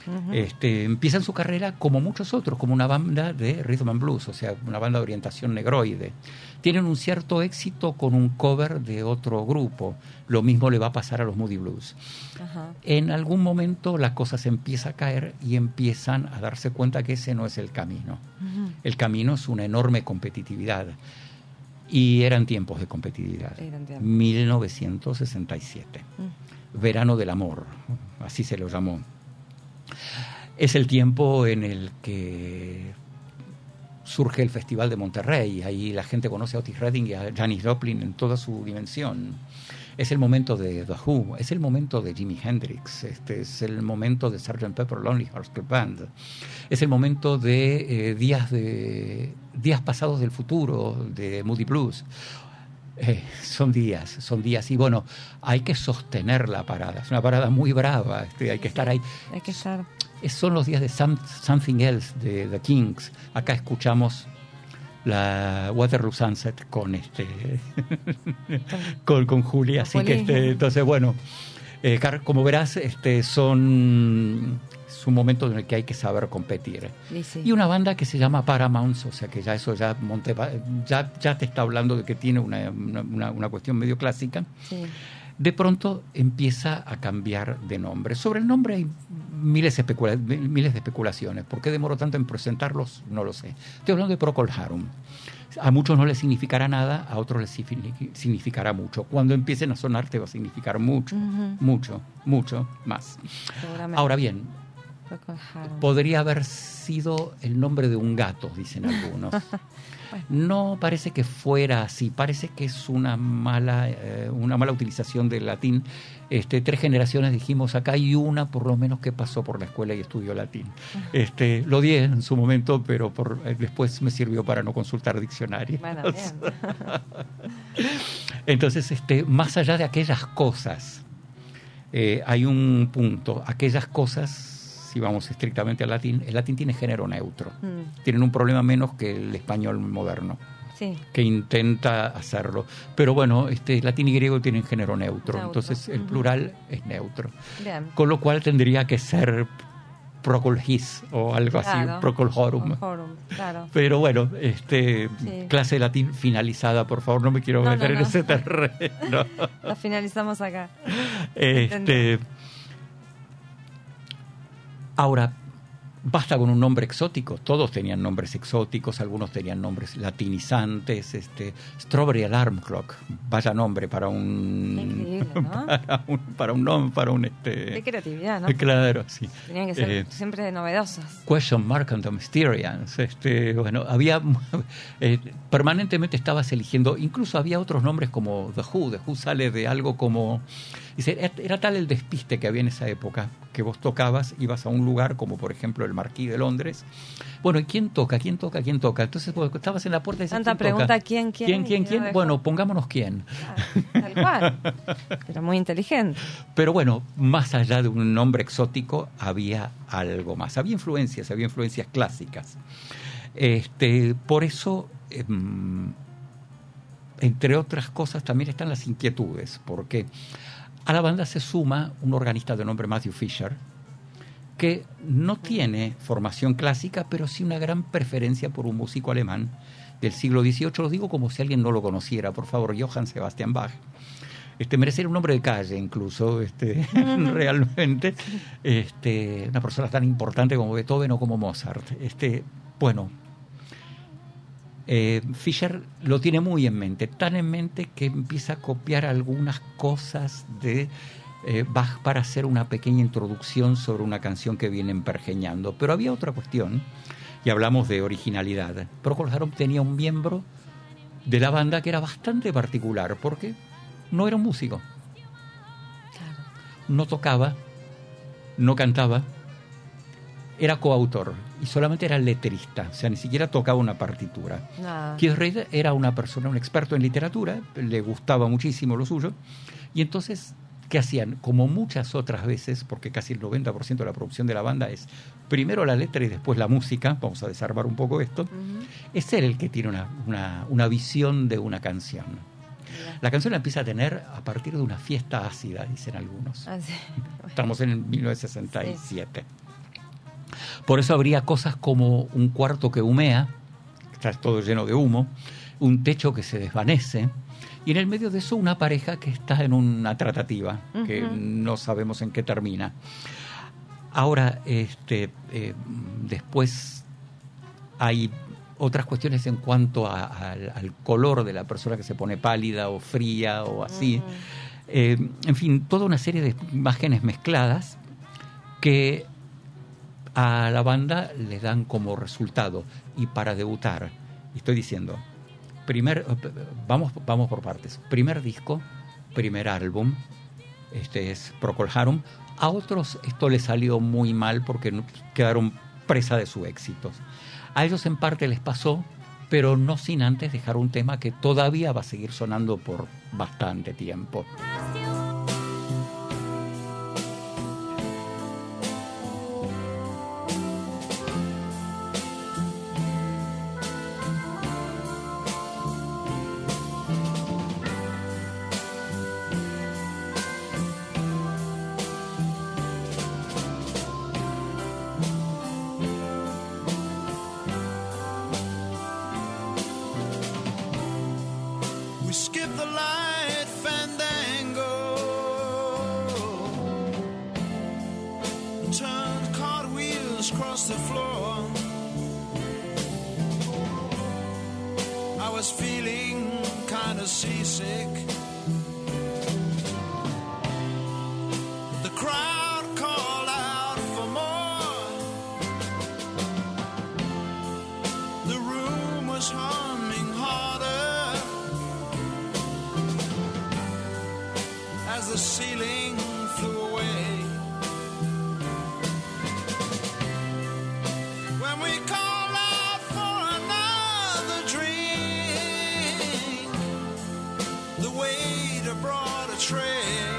Ujú.
Este, empiezan su carrera como muchos otros, como una banda de rhythm and blues, o sea, una banda de orientación negroide. Tienen un cierto éxito con un cover de otro grupo. Lo mismo le va a pasar a los Moody Blues. En algún momento la cosa se empieza a caer y empiezan a darse cuenta que ese no es el camino. El camino es una enorme competitividad. Y eran tiempos de competitividad.
Eran tiempos.
1967
Mm.
verano del amor, así se lo llamó. Es el tiempo en el que surge el Festival de Monterrey, ahí la gente conoce a Otis Redding y a Janis Joplin en toda su dimensión. Es el momento de The Who, es el momento de Jimi Hendrix, este es el momento de Sgt. Pepper Lonely Hearts Club Band, es el momento de eh, días de días pasados del futuro de Moody Blues. Eh, son días, son días. Y bueno, hay que sostener la parada. Es una parada muy brava. este, hay que estar ahí.
Hay que estar.
Es- son los días de Some- Something Else de The Kings. Acá escuchamos la Waterloo Sunset con este con, con Julia. Así que este, entonces bueno, eh, como verás, este son un momento en el que hay que saber competir.
Y sí.
Y una banda que se llama Paramount, o sea que ya eso ya, Monte, ya, ya te está hablando de que tiene una, una- una- cuestión medio clásica.
Sí.
De pronto empieza a cambiar de nombre. Sobre el nombre hay miles, especula- miles de especulaciones. ¿Por qué demoró tanto en presentarlos? No lo sé. Estoy hablando de Procol Harum. A muchos no les significará nada, a otros les signi- significará mucho. Cuando empiecen a sonar te va a significar mucho,
Ujú.
mucho, mucho más. Ahora bien. Podría haber sido el nombre de un gato, dicen algunos. No parece que fuera así, parece que es una mala, eh, una mala utilización del latín. Este, tres generaciones dijimos acá y una por lo menos que pasó por la escuela y estudió latín. Este, lo di en su momento, pero por, eh, después me sirvió para no consultar diccionarios.
Bueno.
Entonces, este, más allá de aquellas cosas, eh, hay un punto. Aquellas cosas, si vamos estrictamente al latín, el latín tiene género neutro.
Mm,
Tienen un problema menos que el español moderno,
sí.
que intenta hacerlo. Pero bueno, este, latín y griego tienen género neutro,
Neutro,
entonces el plural es neutro.
Bien.
Con lo cual tendría que ser procolhis o algo
Claro.
así, procolhorum.
Forum, claro.
Pero bueno, este
Sí.
clase de latín finalizada, por favor, no me quiero
No,
meter
no,
en
no.
ese terreno.
La finalizamos acá.
Este, ahora, basta con un nombre exótico. Todos tenían nombres exóticos, algunos tenían nombres latinizantes. Este, Strawberry Alarm Clock, vaya nombre para un. Para un, para un nom- para un
Qué
este.
creatividad, ¿no?
Claro, sí.
Tenían que ser
Eh,
siempre novedosas.
Question Mark and the Mysterians. Este, bueno, había eh, permanentemente estabas eligiendo, incluso había otros nombres como The Who. The Who sale de algo como dice, era- era tal el despiste que había en esa época que vos tocabas, ibas a un lugar como por ejemplo el Marquis de Londres. Bueno, ¿y quién toca? ¿Quién toca? ¿Quién toca? Entonces vos estabas en la puerta y decías,
Tanta
¿quién toca?
pregunta, ¿quién, quién?
¿Quién, quién, quién? Bueno, pongámonos quién.
Ah, Tal cual. Pero muy inteligente.
Pero bueno, más allá de un nombre exótico, había algo más. Había influencias, había influencias clásicas. Este, por eso, em, entre otras cosas, también están las inquietudes, porque a la banda se suma un organista de nombre Matthew Fisher, que no tiene formación clásica, pero sí una gran preferencia por un músico alemán del siglo XVIII. Lo digo como si alguien no lo conociera, por favor, Johann Sebastian Bach. Este, merecería un nombre de calle incluso, este, realmente. Este, una persona tan importante como Beethoven o como Mozart. Este, bueno, eh, Fischer lo tiene muy en mente, tan en mente que empieza a copiar algunas cosas de eh, Bach para hacer una pequeña introducción sobre una canción que vienen pergeñando. Pero había otra cuestión, y hablamos de originalidad. Procol Harum tenía un miembro de la banda que era bastante particular, porque no era un músico, no tocaba, no cantaba, era coautor y solamente era letrista, o sea, ni siquiera tocaba una partitura.
Nada.
Keith Reid era una persona, un experto en literatura, le gustaba muchísimo lo suyo, y entonces, ¿qué hacían? Como muchas otras veces, porque casi el 90% de la producción de la banda es primero la letra y después la música, vamos a desarmar un poco esto,
Ujú.
es él el que tiene una, una, una visión de una canción. La canción la empieza a tener a partir de una fiesta ácida, dicen algunos.
Ah, sí.
Estamos en 1967. Por eso habría cosas como un cuarto que humea, está todo lleno de humo, un techo que se desvanece, y en el medio de eso una pareja que está en una tratativa, que no sabemos en qué termina. Ahora, este, eh, después hay otras cuestiones en cuanto a- al, al color de la persona que se pone pálida o fría o así. Eh, en fin, toda una serie de imágenes mezcladas que a la banda le dan como resultado. Y para debutar, estoy diciendo, primer, eh, vamos, vamos por partes. Primer disco, primer álbum, este es Procol Harum. A otros esto les salió muy mal porque quedaron presa de su éxito. A ellos en parte les pasó, pero no sin antes dejar un tema que todavía va a seguir sonando por bastante tiempo.
The waiter brought a tray.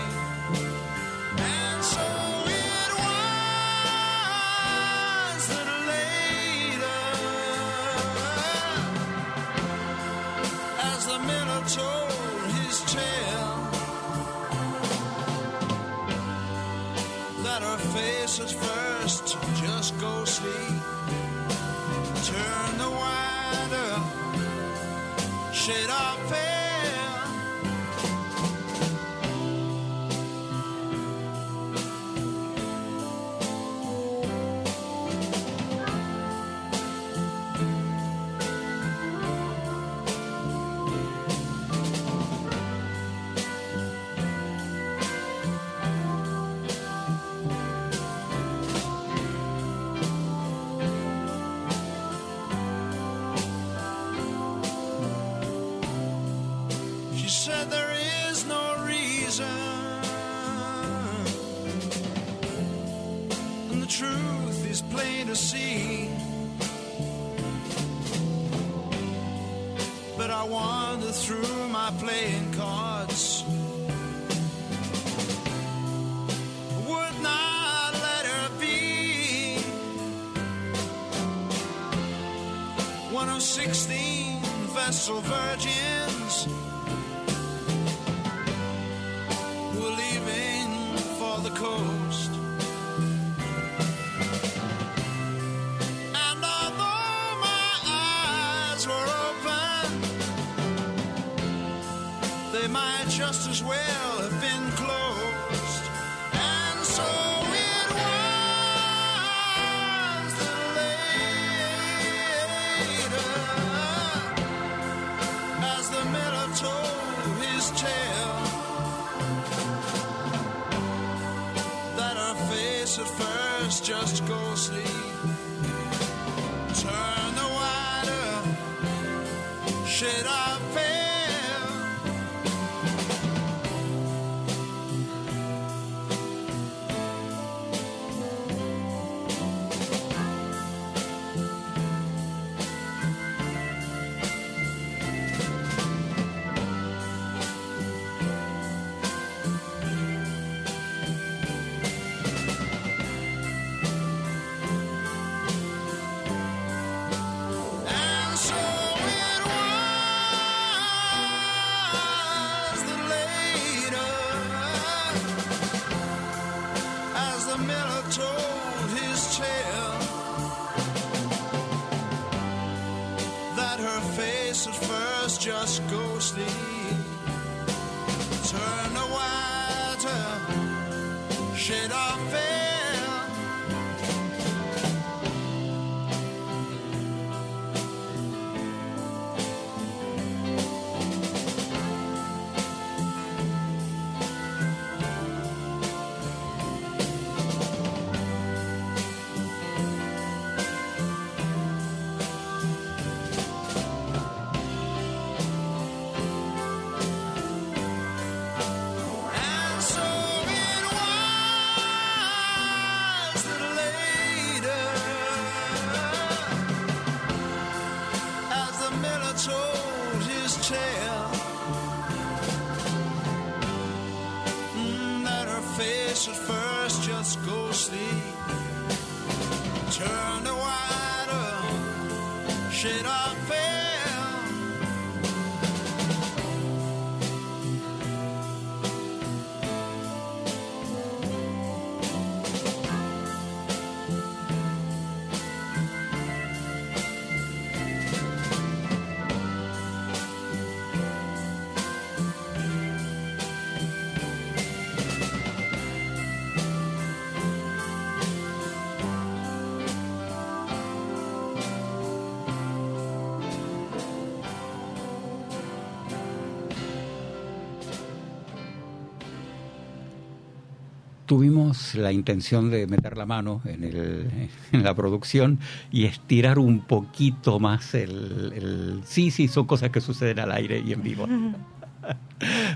Tuvimos la intención de meter la mano en, el, en la producción y estirar un poquito más el, el- Sí, sí, son cosas que suceden al aire y en vivo.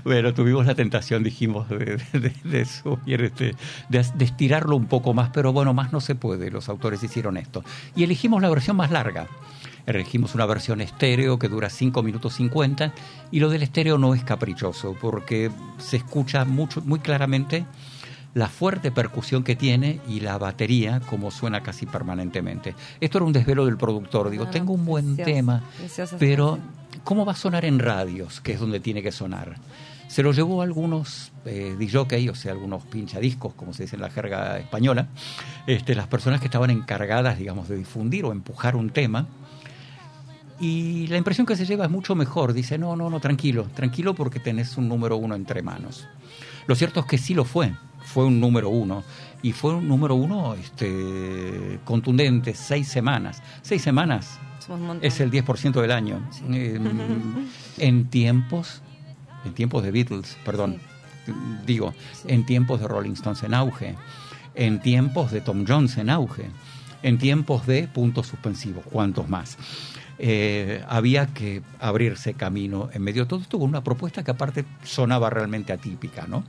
Bueno, tuvimos la tentación, dijimos, de, de- de subir, este, de, estirarlo un poco más, pero bueno, más no se puede. Los autores hicieron esto. Y elegimos la versión más larga. Elegimos una versión estéreo que dura 5 minutos 50 y lo del estéreo no es caprichoso porque se escucha mucho, muy claramente la fuerte percusión que tiene y la batería como suena casi permanentemente. Esto era un desvelo del productor. Digo,
no,
tengo un buen
precioso,
tema,
preciosa
pero. ¿cómo va a sonar en radios, que es donde tiene que sonar? Se lo llevó a algunos eh, DJ, o sea, algunos pinchadiscos, como se dice en la jerga española, este, las personas que estaban encargadas, digamos, de difundir o empujar un tema. Y la impresión que se lleva es mucho mejor. Dice, no, no, no, tranquilo, tranquilo porque tenés un número uno entre manos. Lo cierto es que sí lo fue, fue un número uno. Y fue un número uno este, contundente, seis semanas. Seis semanas es el 10% del año. En tiempos, en tiempos de Beatles, perdón, digo,
Sí.
en tiempos de Rolling Stones en auge, en tiempos de Tom Jones en auge, en tiempos de puntos suspensivos, cuantos más. Eh, había que abrirse camino en medio de todo esto con una propuesta que aparte sonaba realmente atípica, ¿no?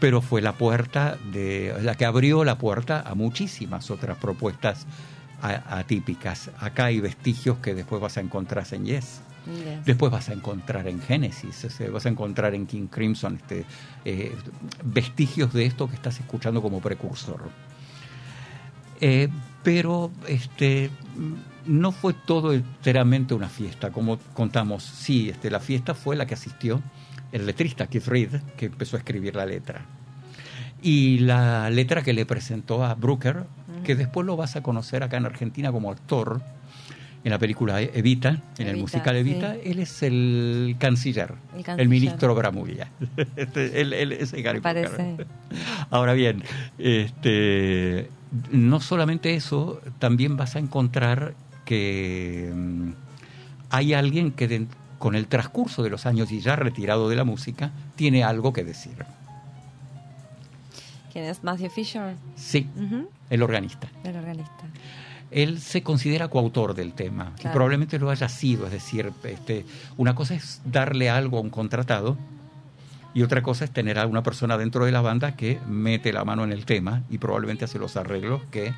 Pero fue la puerta de la que abrió la puerta a muchísimas otras propuestas atípicas. Acá hay vestigios que después vas a encontrar en Yes.
Yes.
Después vas a encontrar en sea, vas a encontrar en King Crimson este, eh, vestigios de esto que estás escuchando como precursor. Eh, pero este no fue todo enteramente una fiesta, como contamos. Sí, este, la fiesta fue la que asistió el letrista Keith Reed, que empezó a escribir la letra. Y la letra que le presentó a Brooker, que después lo vas a conocer acá en Argentina como actor, en la película Evita, en el musical Evita,
sí.
él es el canciller,
El
el, ministro Bramulla. Este, él, él es Brooker.
Parece.
Ahora bien, este, no solamente eso, también vas a encontrar que mm, hay alguien que de- con el transcurso de los años y ya retirado de la música, tiene algo que decir.
¿Quién es Matthew Fisher?
Sí, el organista.
El organista.
Él se considera coautor del tema y probablemente lo haya sido, es decir, este, una cosa es darle algo a un contratado y otra cosa es tener a una persona dentro de la banda que mete la mano en el tema y probablemente hace los arreglos que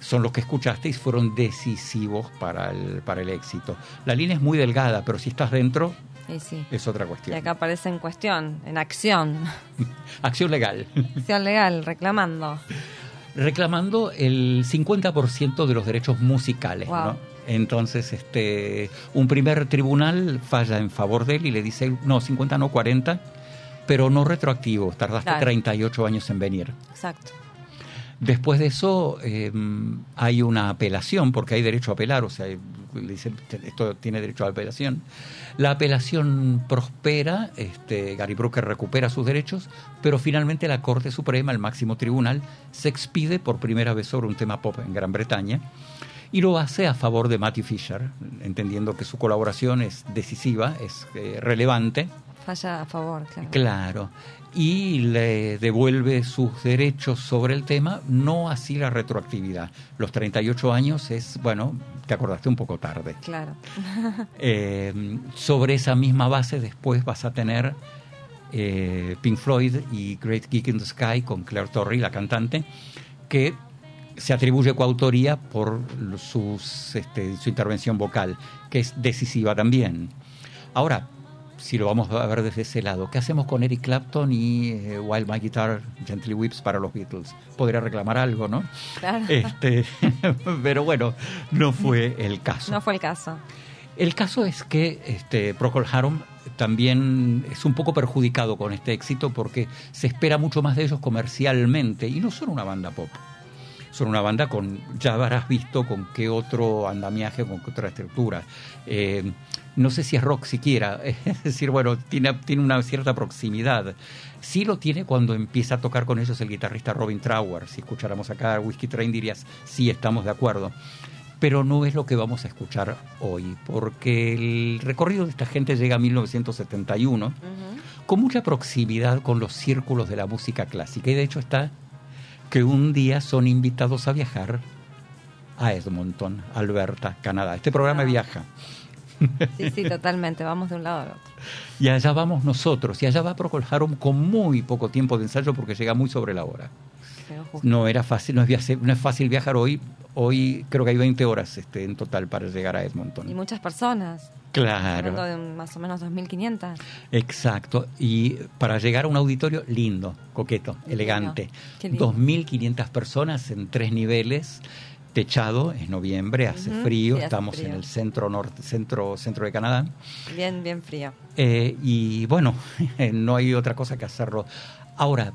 son los que escuchaste y fueron decisivos para el, para el éxito. La línea es muy delgada, pero si estás dentro
Y sí.
es otra
Y
cuestión.
acá aparece en cuestión, en acción.
Acción legal.
Acción legal, reclamando.
reclamando el 50% de los derechos musicales.
Wow.
¿no? Entonces, este, un primer tribunal falla en favor de él y le dice, no, 50 no 40, pero no retroactivo, tardaste
Claro.
38 años en venir.
Exacto.
Después de eso eh, hay una apelación, porque hay derecho a apelar, o sea, le dicen, esto tiene derecho a apelación. La apelación prospera, este, Gary Brooker recupera sus derechos, pero finalmente la Corte Suprema, el máximo tribunal, se expide por primera vez sobre un tema pop en Gran Bretaña y lo hace a favor de Matthew Fisher, entendiendo que su colaboración es decisiva, es eh, relevante.
Falla a favor, claro.
Claro. Y le devuelve sus derechos sobre el tema, no así la retroactividad. Los 38 años es, bueno, te acordaste un poco tarde.
Claro.
Eh, sobre esa misma base después vas a tener eh, Pink Floyd y Great Geek in the Sky con Claire Torrey, la cantante, que se atribuye coautoría por sus, este, su intervención vocal, que es decisiva también. Ahora, si lo vamos a ver desde ese lado, ¿qué hacemos con Eric Clapton y eh, While My Guitar Gently Whips para los Beatles? Podría reclamar algo, ¿no?
Claro.
Este, pero bueno, no fue el caso.
No fue el caso.
El caso es que este, Procol Harum también es un poco perjudicado con este éxito porque se espera mucho más de ellos comercialmente y no son una banda pop. Son una banda con, ya habrás visto con qué otro andamiaje, con qué otra estructura. Eh, no sé si es rock siquiera, es decir, bueno, tiene, tiene una cierta proximidad. Sí lo tiene cuando empieza a tocar con ellos el guitarrista Robin Trower. Si escucháramos acá Whiskey Train dirías, sí, estamos de acuerdo pero no es lo que vamos a escuchar hoy, porque el recorrido de esta gente llega a 1971
Ujú.
con mucha proximidad con los círculos de la música clásica y de hecho está que un día son invitados a viajar a Edmonton, Alberta, Canadá. Este programa
Ah.
viaja.
Sí, sí, totalmente. Vamos de un lado al otro.
Y allá vamos nosotros. Y allá va Procol Harum con muy poco tiempo de ensayo porque llega muy sobre la hora. No era fácil, no es, no es fácil viajar hoy. Hoy creo que hay 20 horas este, en total para llegar a Edmonton.
Y muchas personas.
Claro,
de más o menos 2.500.
exacto. Y para llegar a un auditorio lindo, coqueto, elegante.
Qué lindo.
2.500 personas en tres niveles, techado, es noviembre, hace frío,
sí, hace
estamos
frío.
en el centro norte, centro, centro de Canadá.
Bien, bien frío.
Eh, y bueno, no hay otra cosa que hacerlo. Ahora,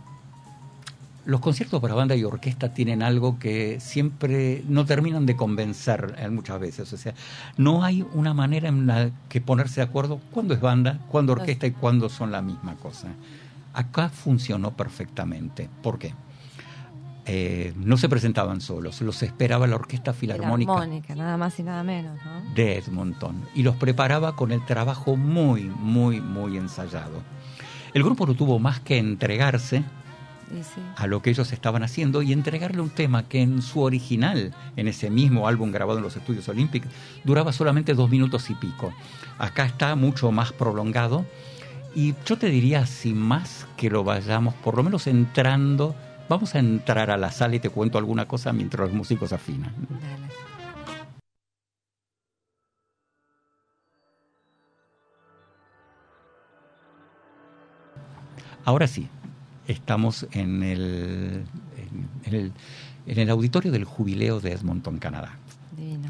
los conciertos para banda y orquesta tienen algo que siempre no terminan de convencer eh, muchas veces. O sea, no hay una manera en la que ponerse de acuerdo cuándo es banda, cuándo orquesta y cuándo son la misma cosa. Acá funcionó perfectamente. ¿Por qué? Eh, no se presentaban solos, los esperaba la Orquesta Filarmónica
Filarmónica, nada más y nada menos, ¿no?
de Edmonton y los preparaba con el trabajo muy, muy, muy ensayado. El grupo no tuvo más que entregarse
sí.
a lo que ellos estaban haciendo y entregarle un tema que en su original, en ese mismo álbum grabado en los estudios Olympic, duraba solamente dos minutos y pico. Acá está mucho más prolongado y yo te diría, sin más que lo vayamos, por lo menos entrando, vamos a entrar a la sala y te cuento alguna cosa mientras los músicos afinan.
Dale.
Ahora sí, estamos en el, en, en el, en el auditorio del jubileo de Edmonton, Canadá.
Divino.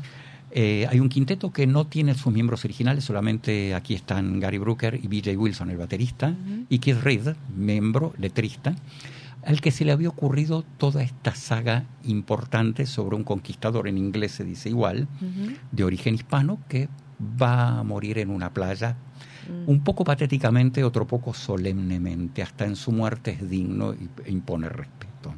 Eh, hay un quinteto que no tiene sus miembros originales, solamente aquí están Gary Brooker y BJ Wilson, el baterista, y Keith Reed, miembro, letrista, al que se le había ocurrido toda esta saga importante sobre un conquistador, en inglés se dice igual, de origen hispano, que va a morir en una playa
Mm.
un poco patéticamente, otro poco solemnemente. Hasta en su muerte es digno e impone respeto.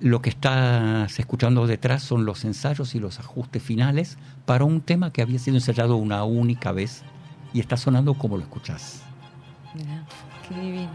Lo que estás escuchando detrás son los ensayos y los ajustes finales para un tema que había sido ensayado una única vez y está sonando como lo escuchás.
Qué divino.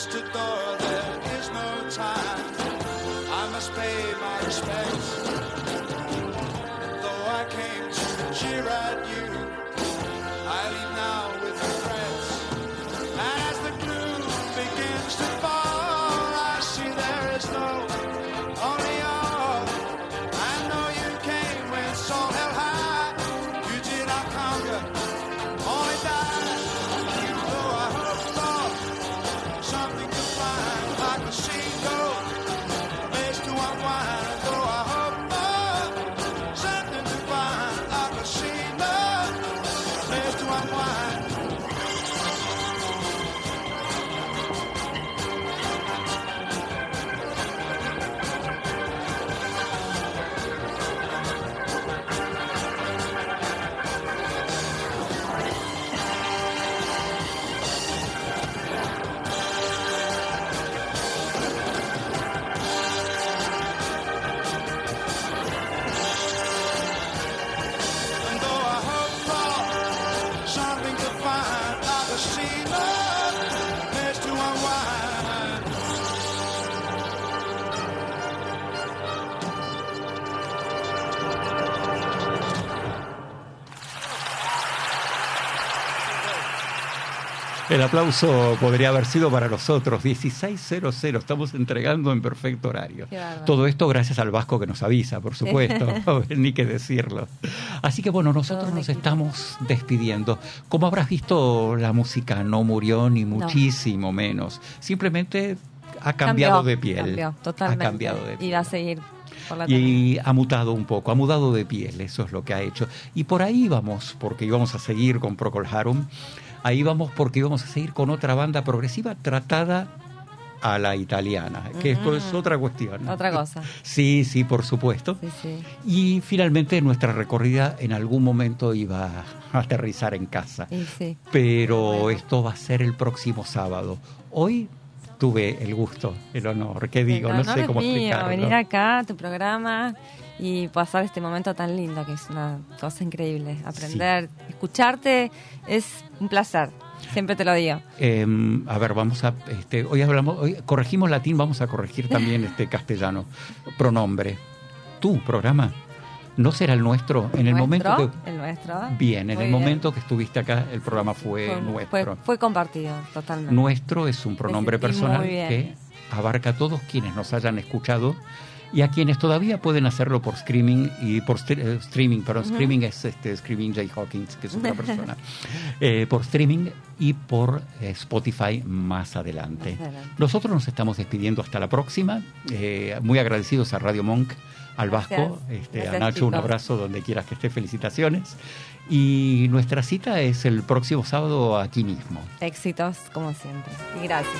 pushed the
door.
El aplauso podría haber sido para nosotros. 16.00, estamos entregando en perfecto horario. Todo esto gracias al Vasco que nos avisa, por supuesto, ni que decirlo. Así que bueno, nosotros nos estamos despidiendo. Como habrás visto, la música no murió ni muchísimo menos. Simplemente ha cambiado
Cambió,
de piel.
Cambió, totalmente.
Ha cambiado de piel.
Y va a seguir.
Y ha mutado un poco, ha mudado de piel, eso es lo que ha hecho. Y por ahí vamos, porque íbamos a seguir con Procol Harum, ahí vamos porque íbamos a seguir con otra banda progresiva tratada a la italiana, que esto es otra cuestión.
Otra cosa.
Sí, sí, por supuesto.
Sí, sí.
Y finalmente nuestra recorrida en algún momento iba a aterrizar en casa.
Sí.
Pero
Bueno.
esto va a ser el próximo sábado. Hoy tuve el gusto, el honor, ¿qué digo?
El
no sé cómo
mío,
explicarlo.
venir acá a tu programa y pasar este momento tan lindo, que es una cosa increíble. Aprender, escucharte es un placer. Siempre te lo digo.
Eh, a ver, vamos a, este, hoy hablamos, hoy corregimos latín, vamos a corregir también este castellano. Pronombre. Tu programa no será el nuestro. En el
¿Nuestro?
momento que
El nuestro.
bien, en
Muy
el
bien.
momento que estuviste acá, el programa fue,
Fue,
nuestro.
fue- fue compartido, totalmente.
Nuestro es un pronombre personal que abarca a todos quienes nos hayan escuchado y a quienes todavía pueden hacerlo por streaming y por eh, streaming, perdón,
Ujú.
streaming es este Screaming Jay Hawkins, que es otra persona, Eh, por streaming y por eh, Spotify más adelante.
Más adelante.
Nosotros nos estamos despidiendo hasta la próxima, muy agradecidos a Radio Monk, al
Gracias.
Vasco, este, a Nacho, un abrazo donde quieras que esté, felicitaciones. Y nuestra cita es el próximo sábado aquí mismo.
Éxitos, como siempre. Y gracias.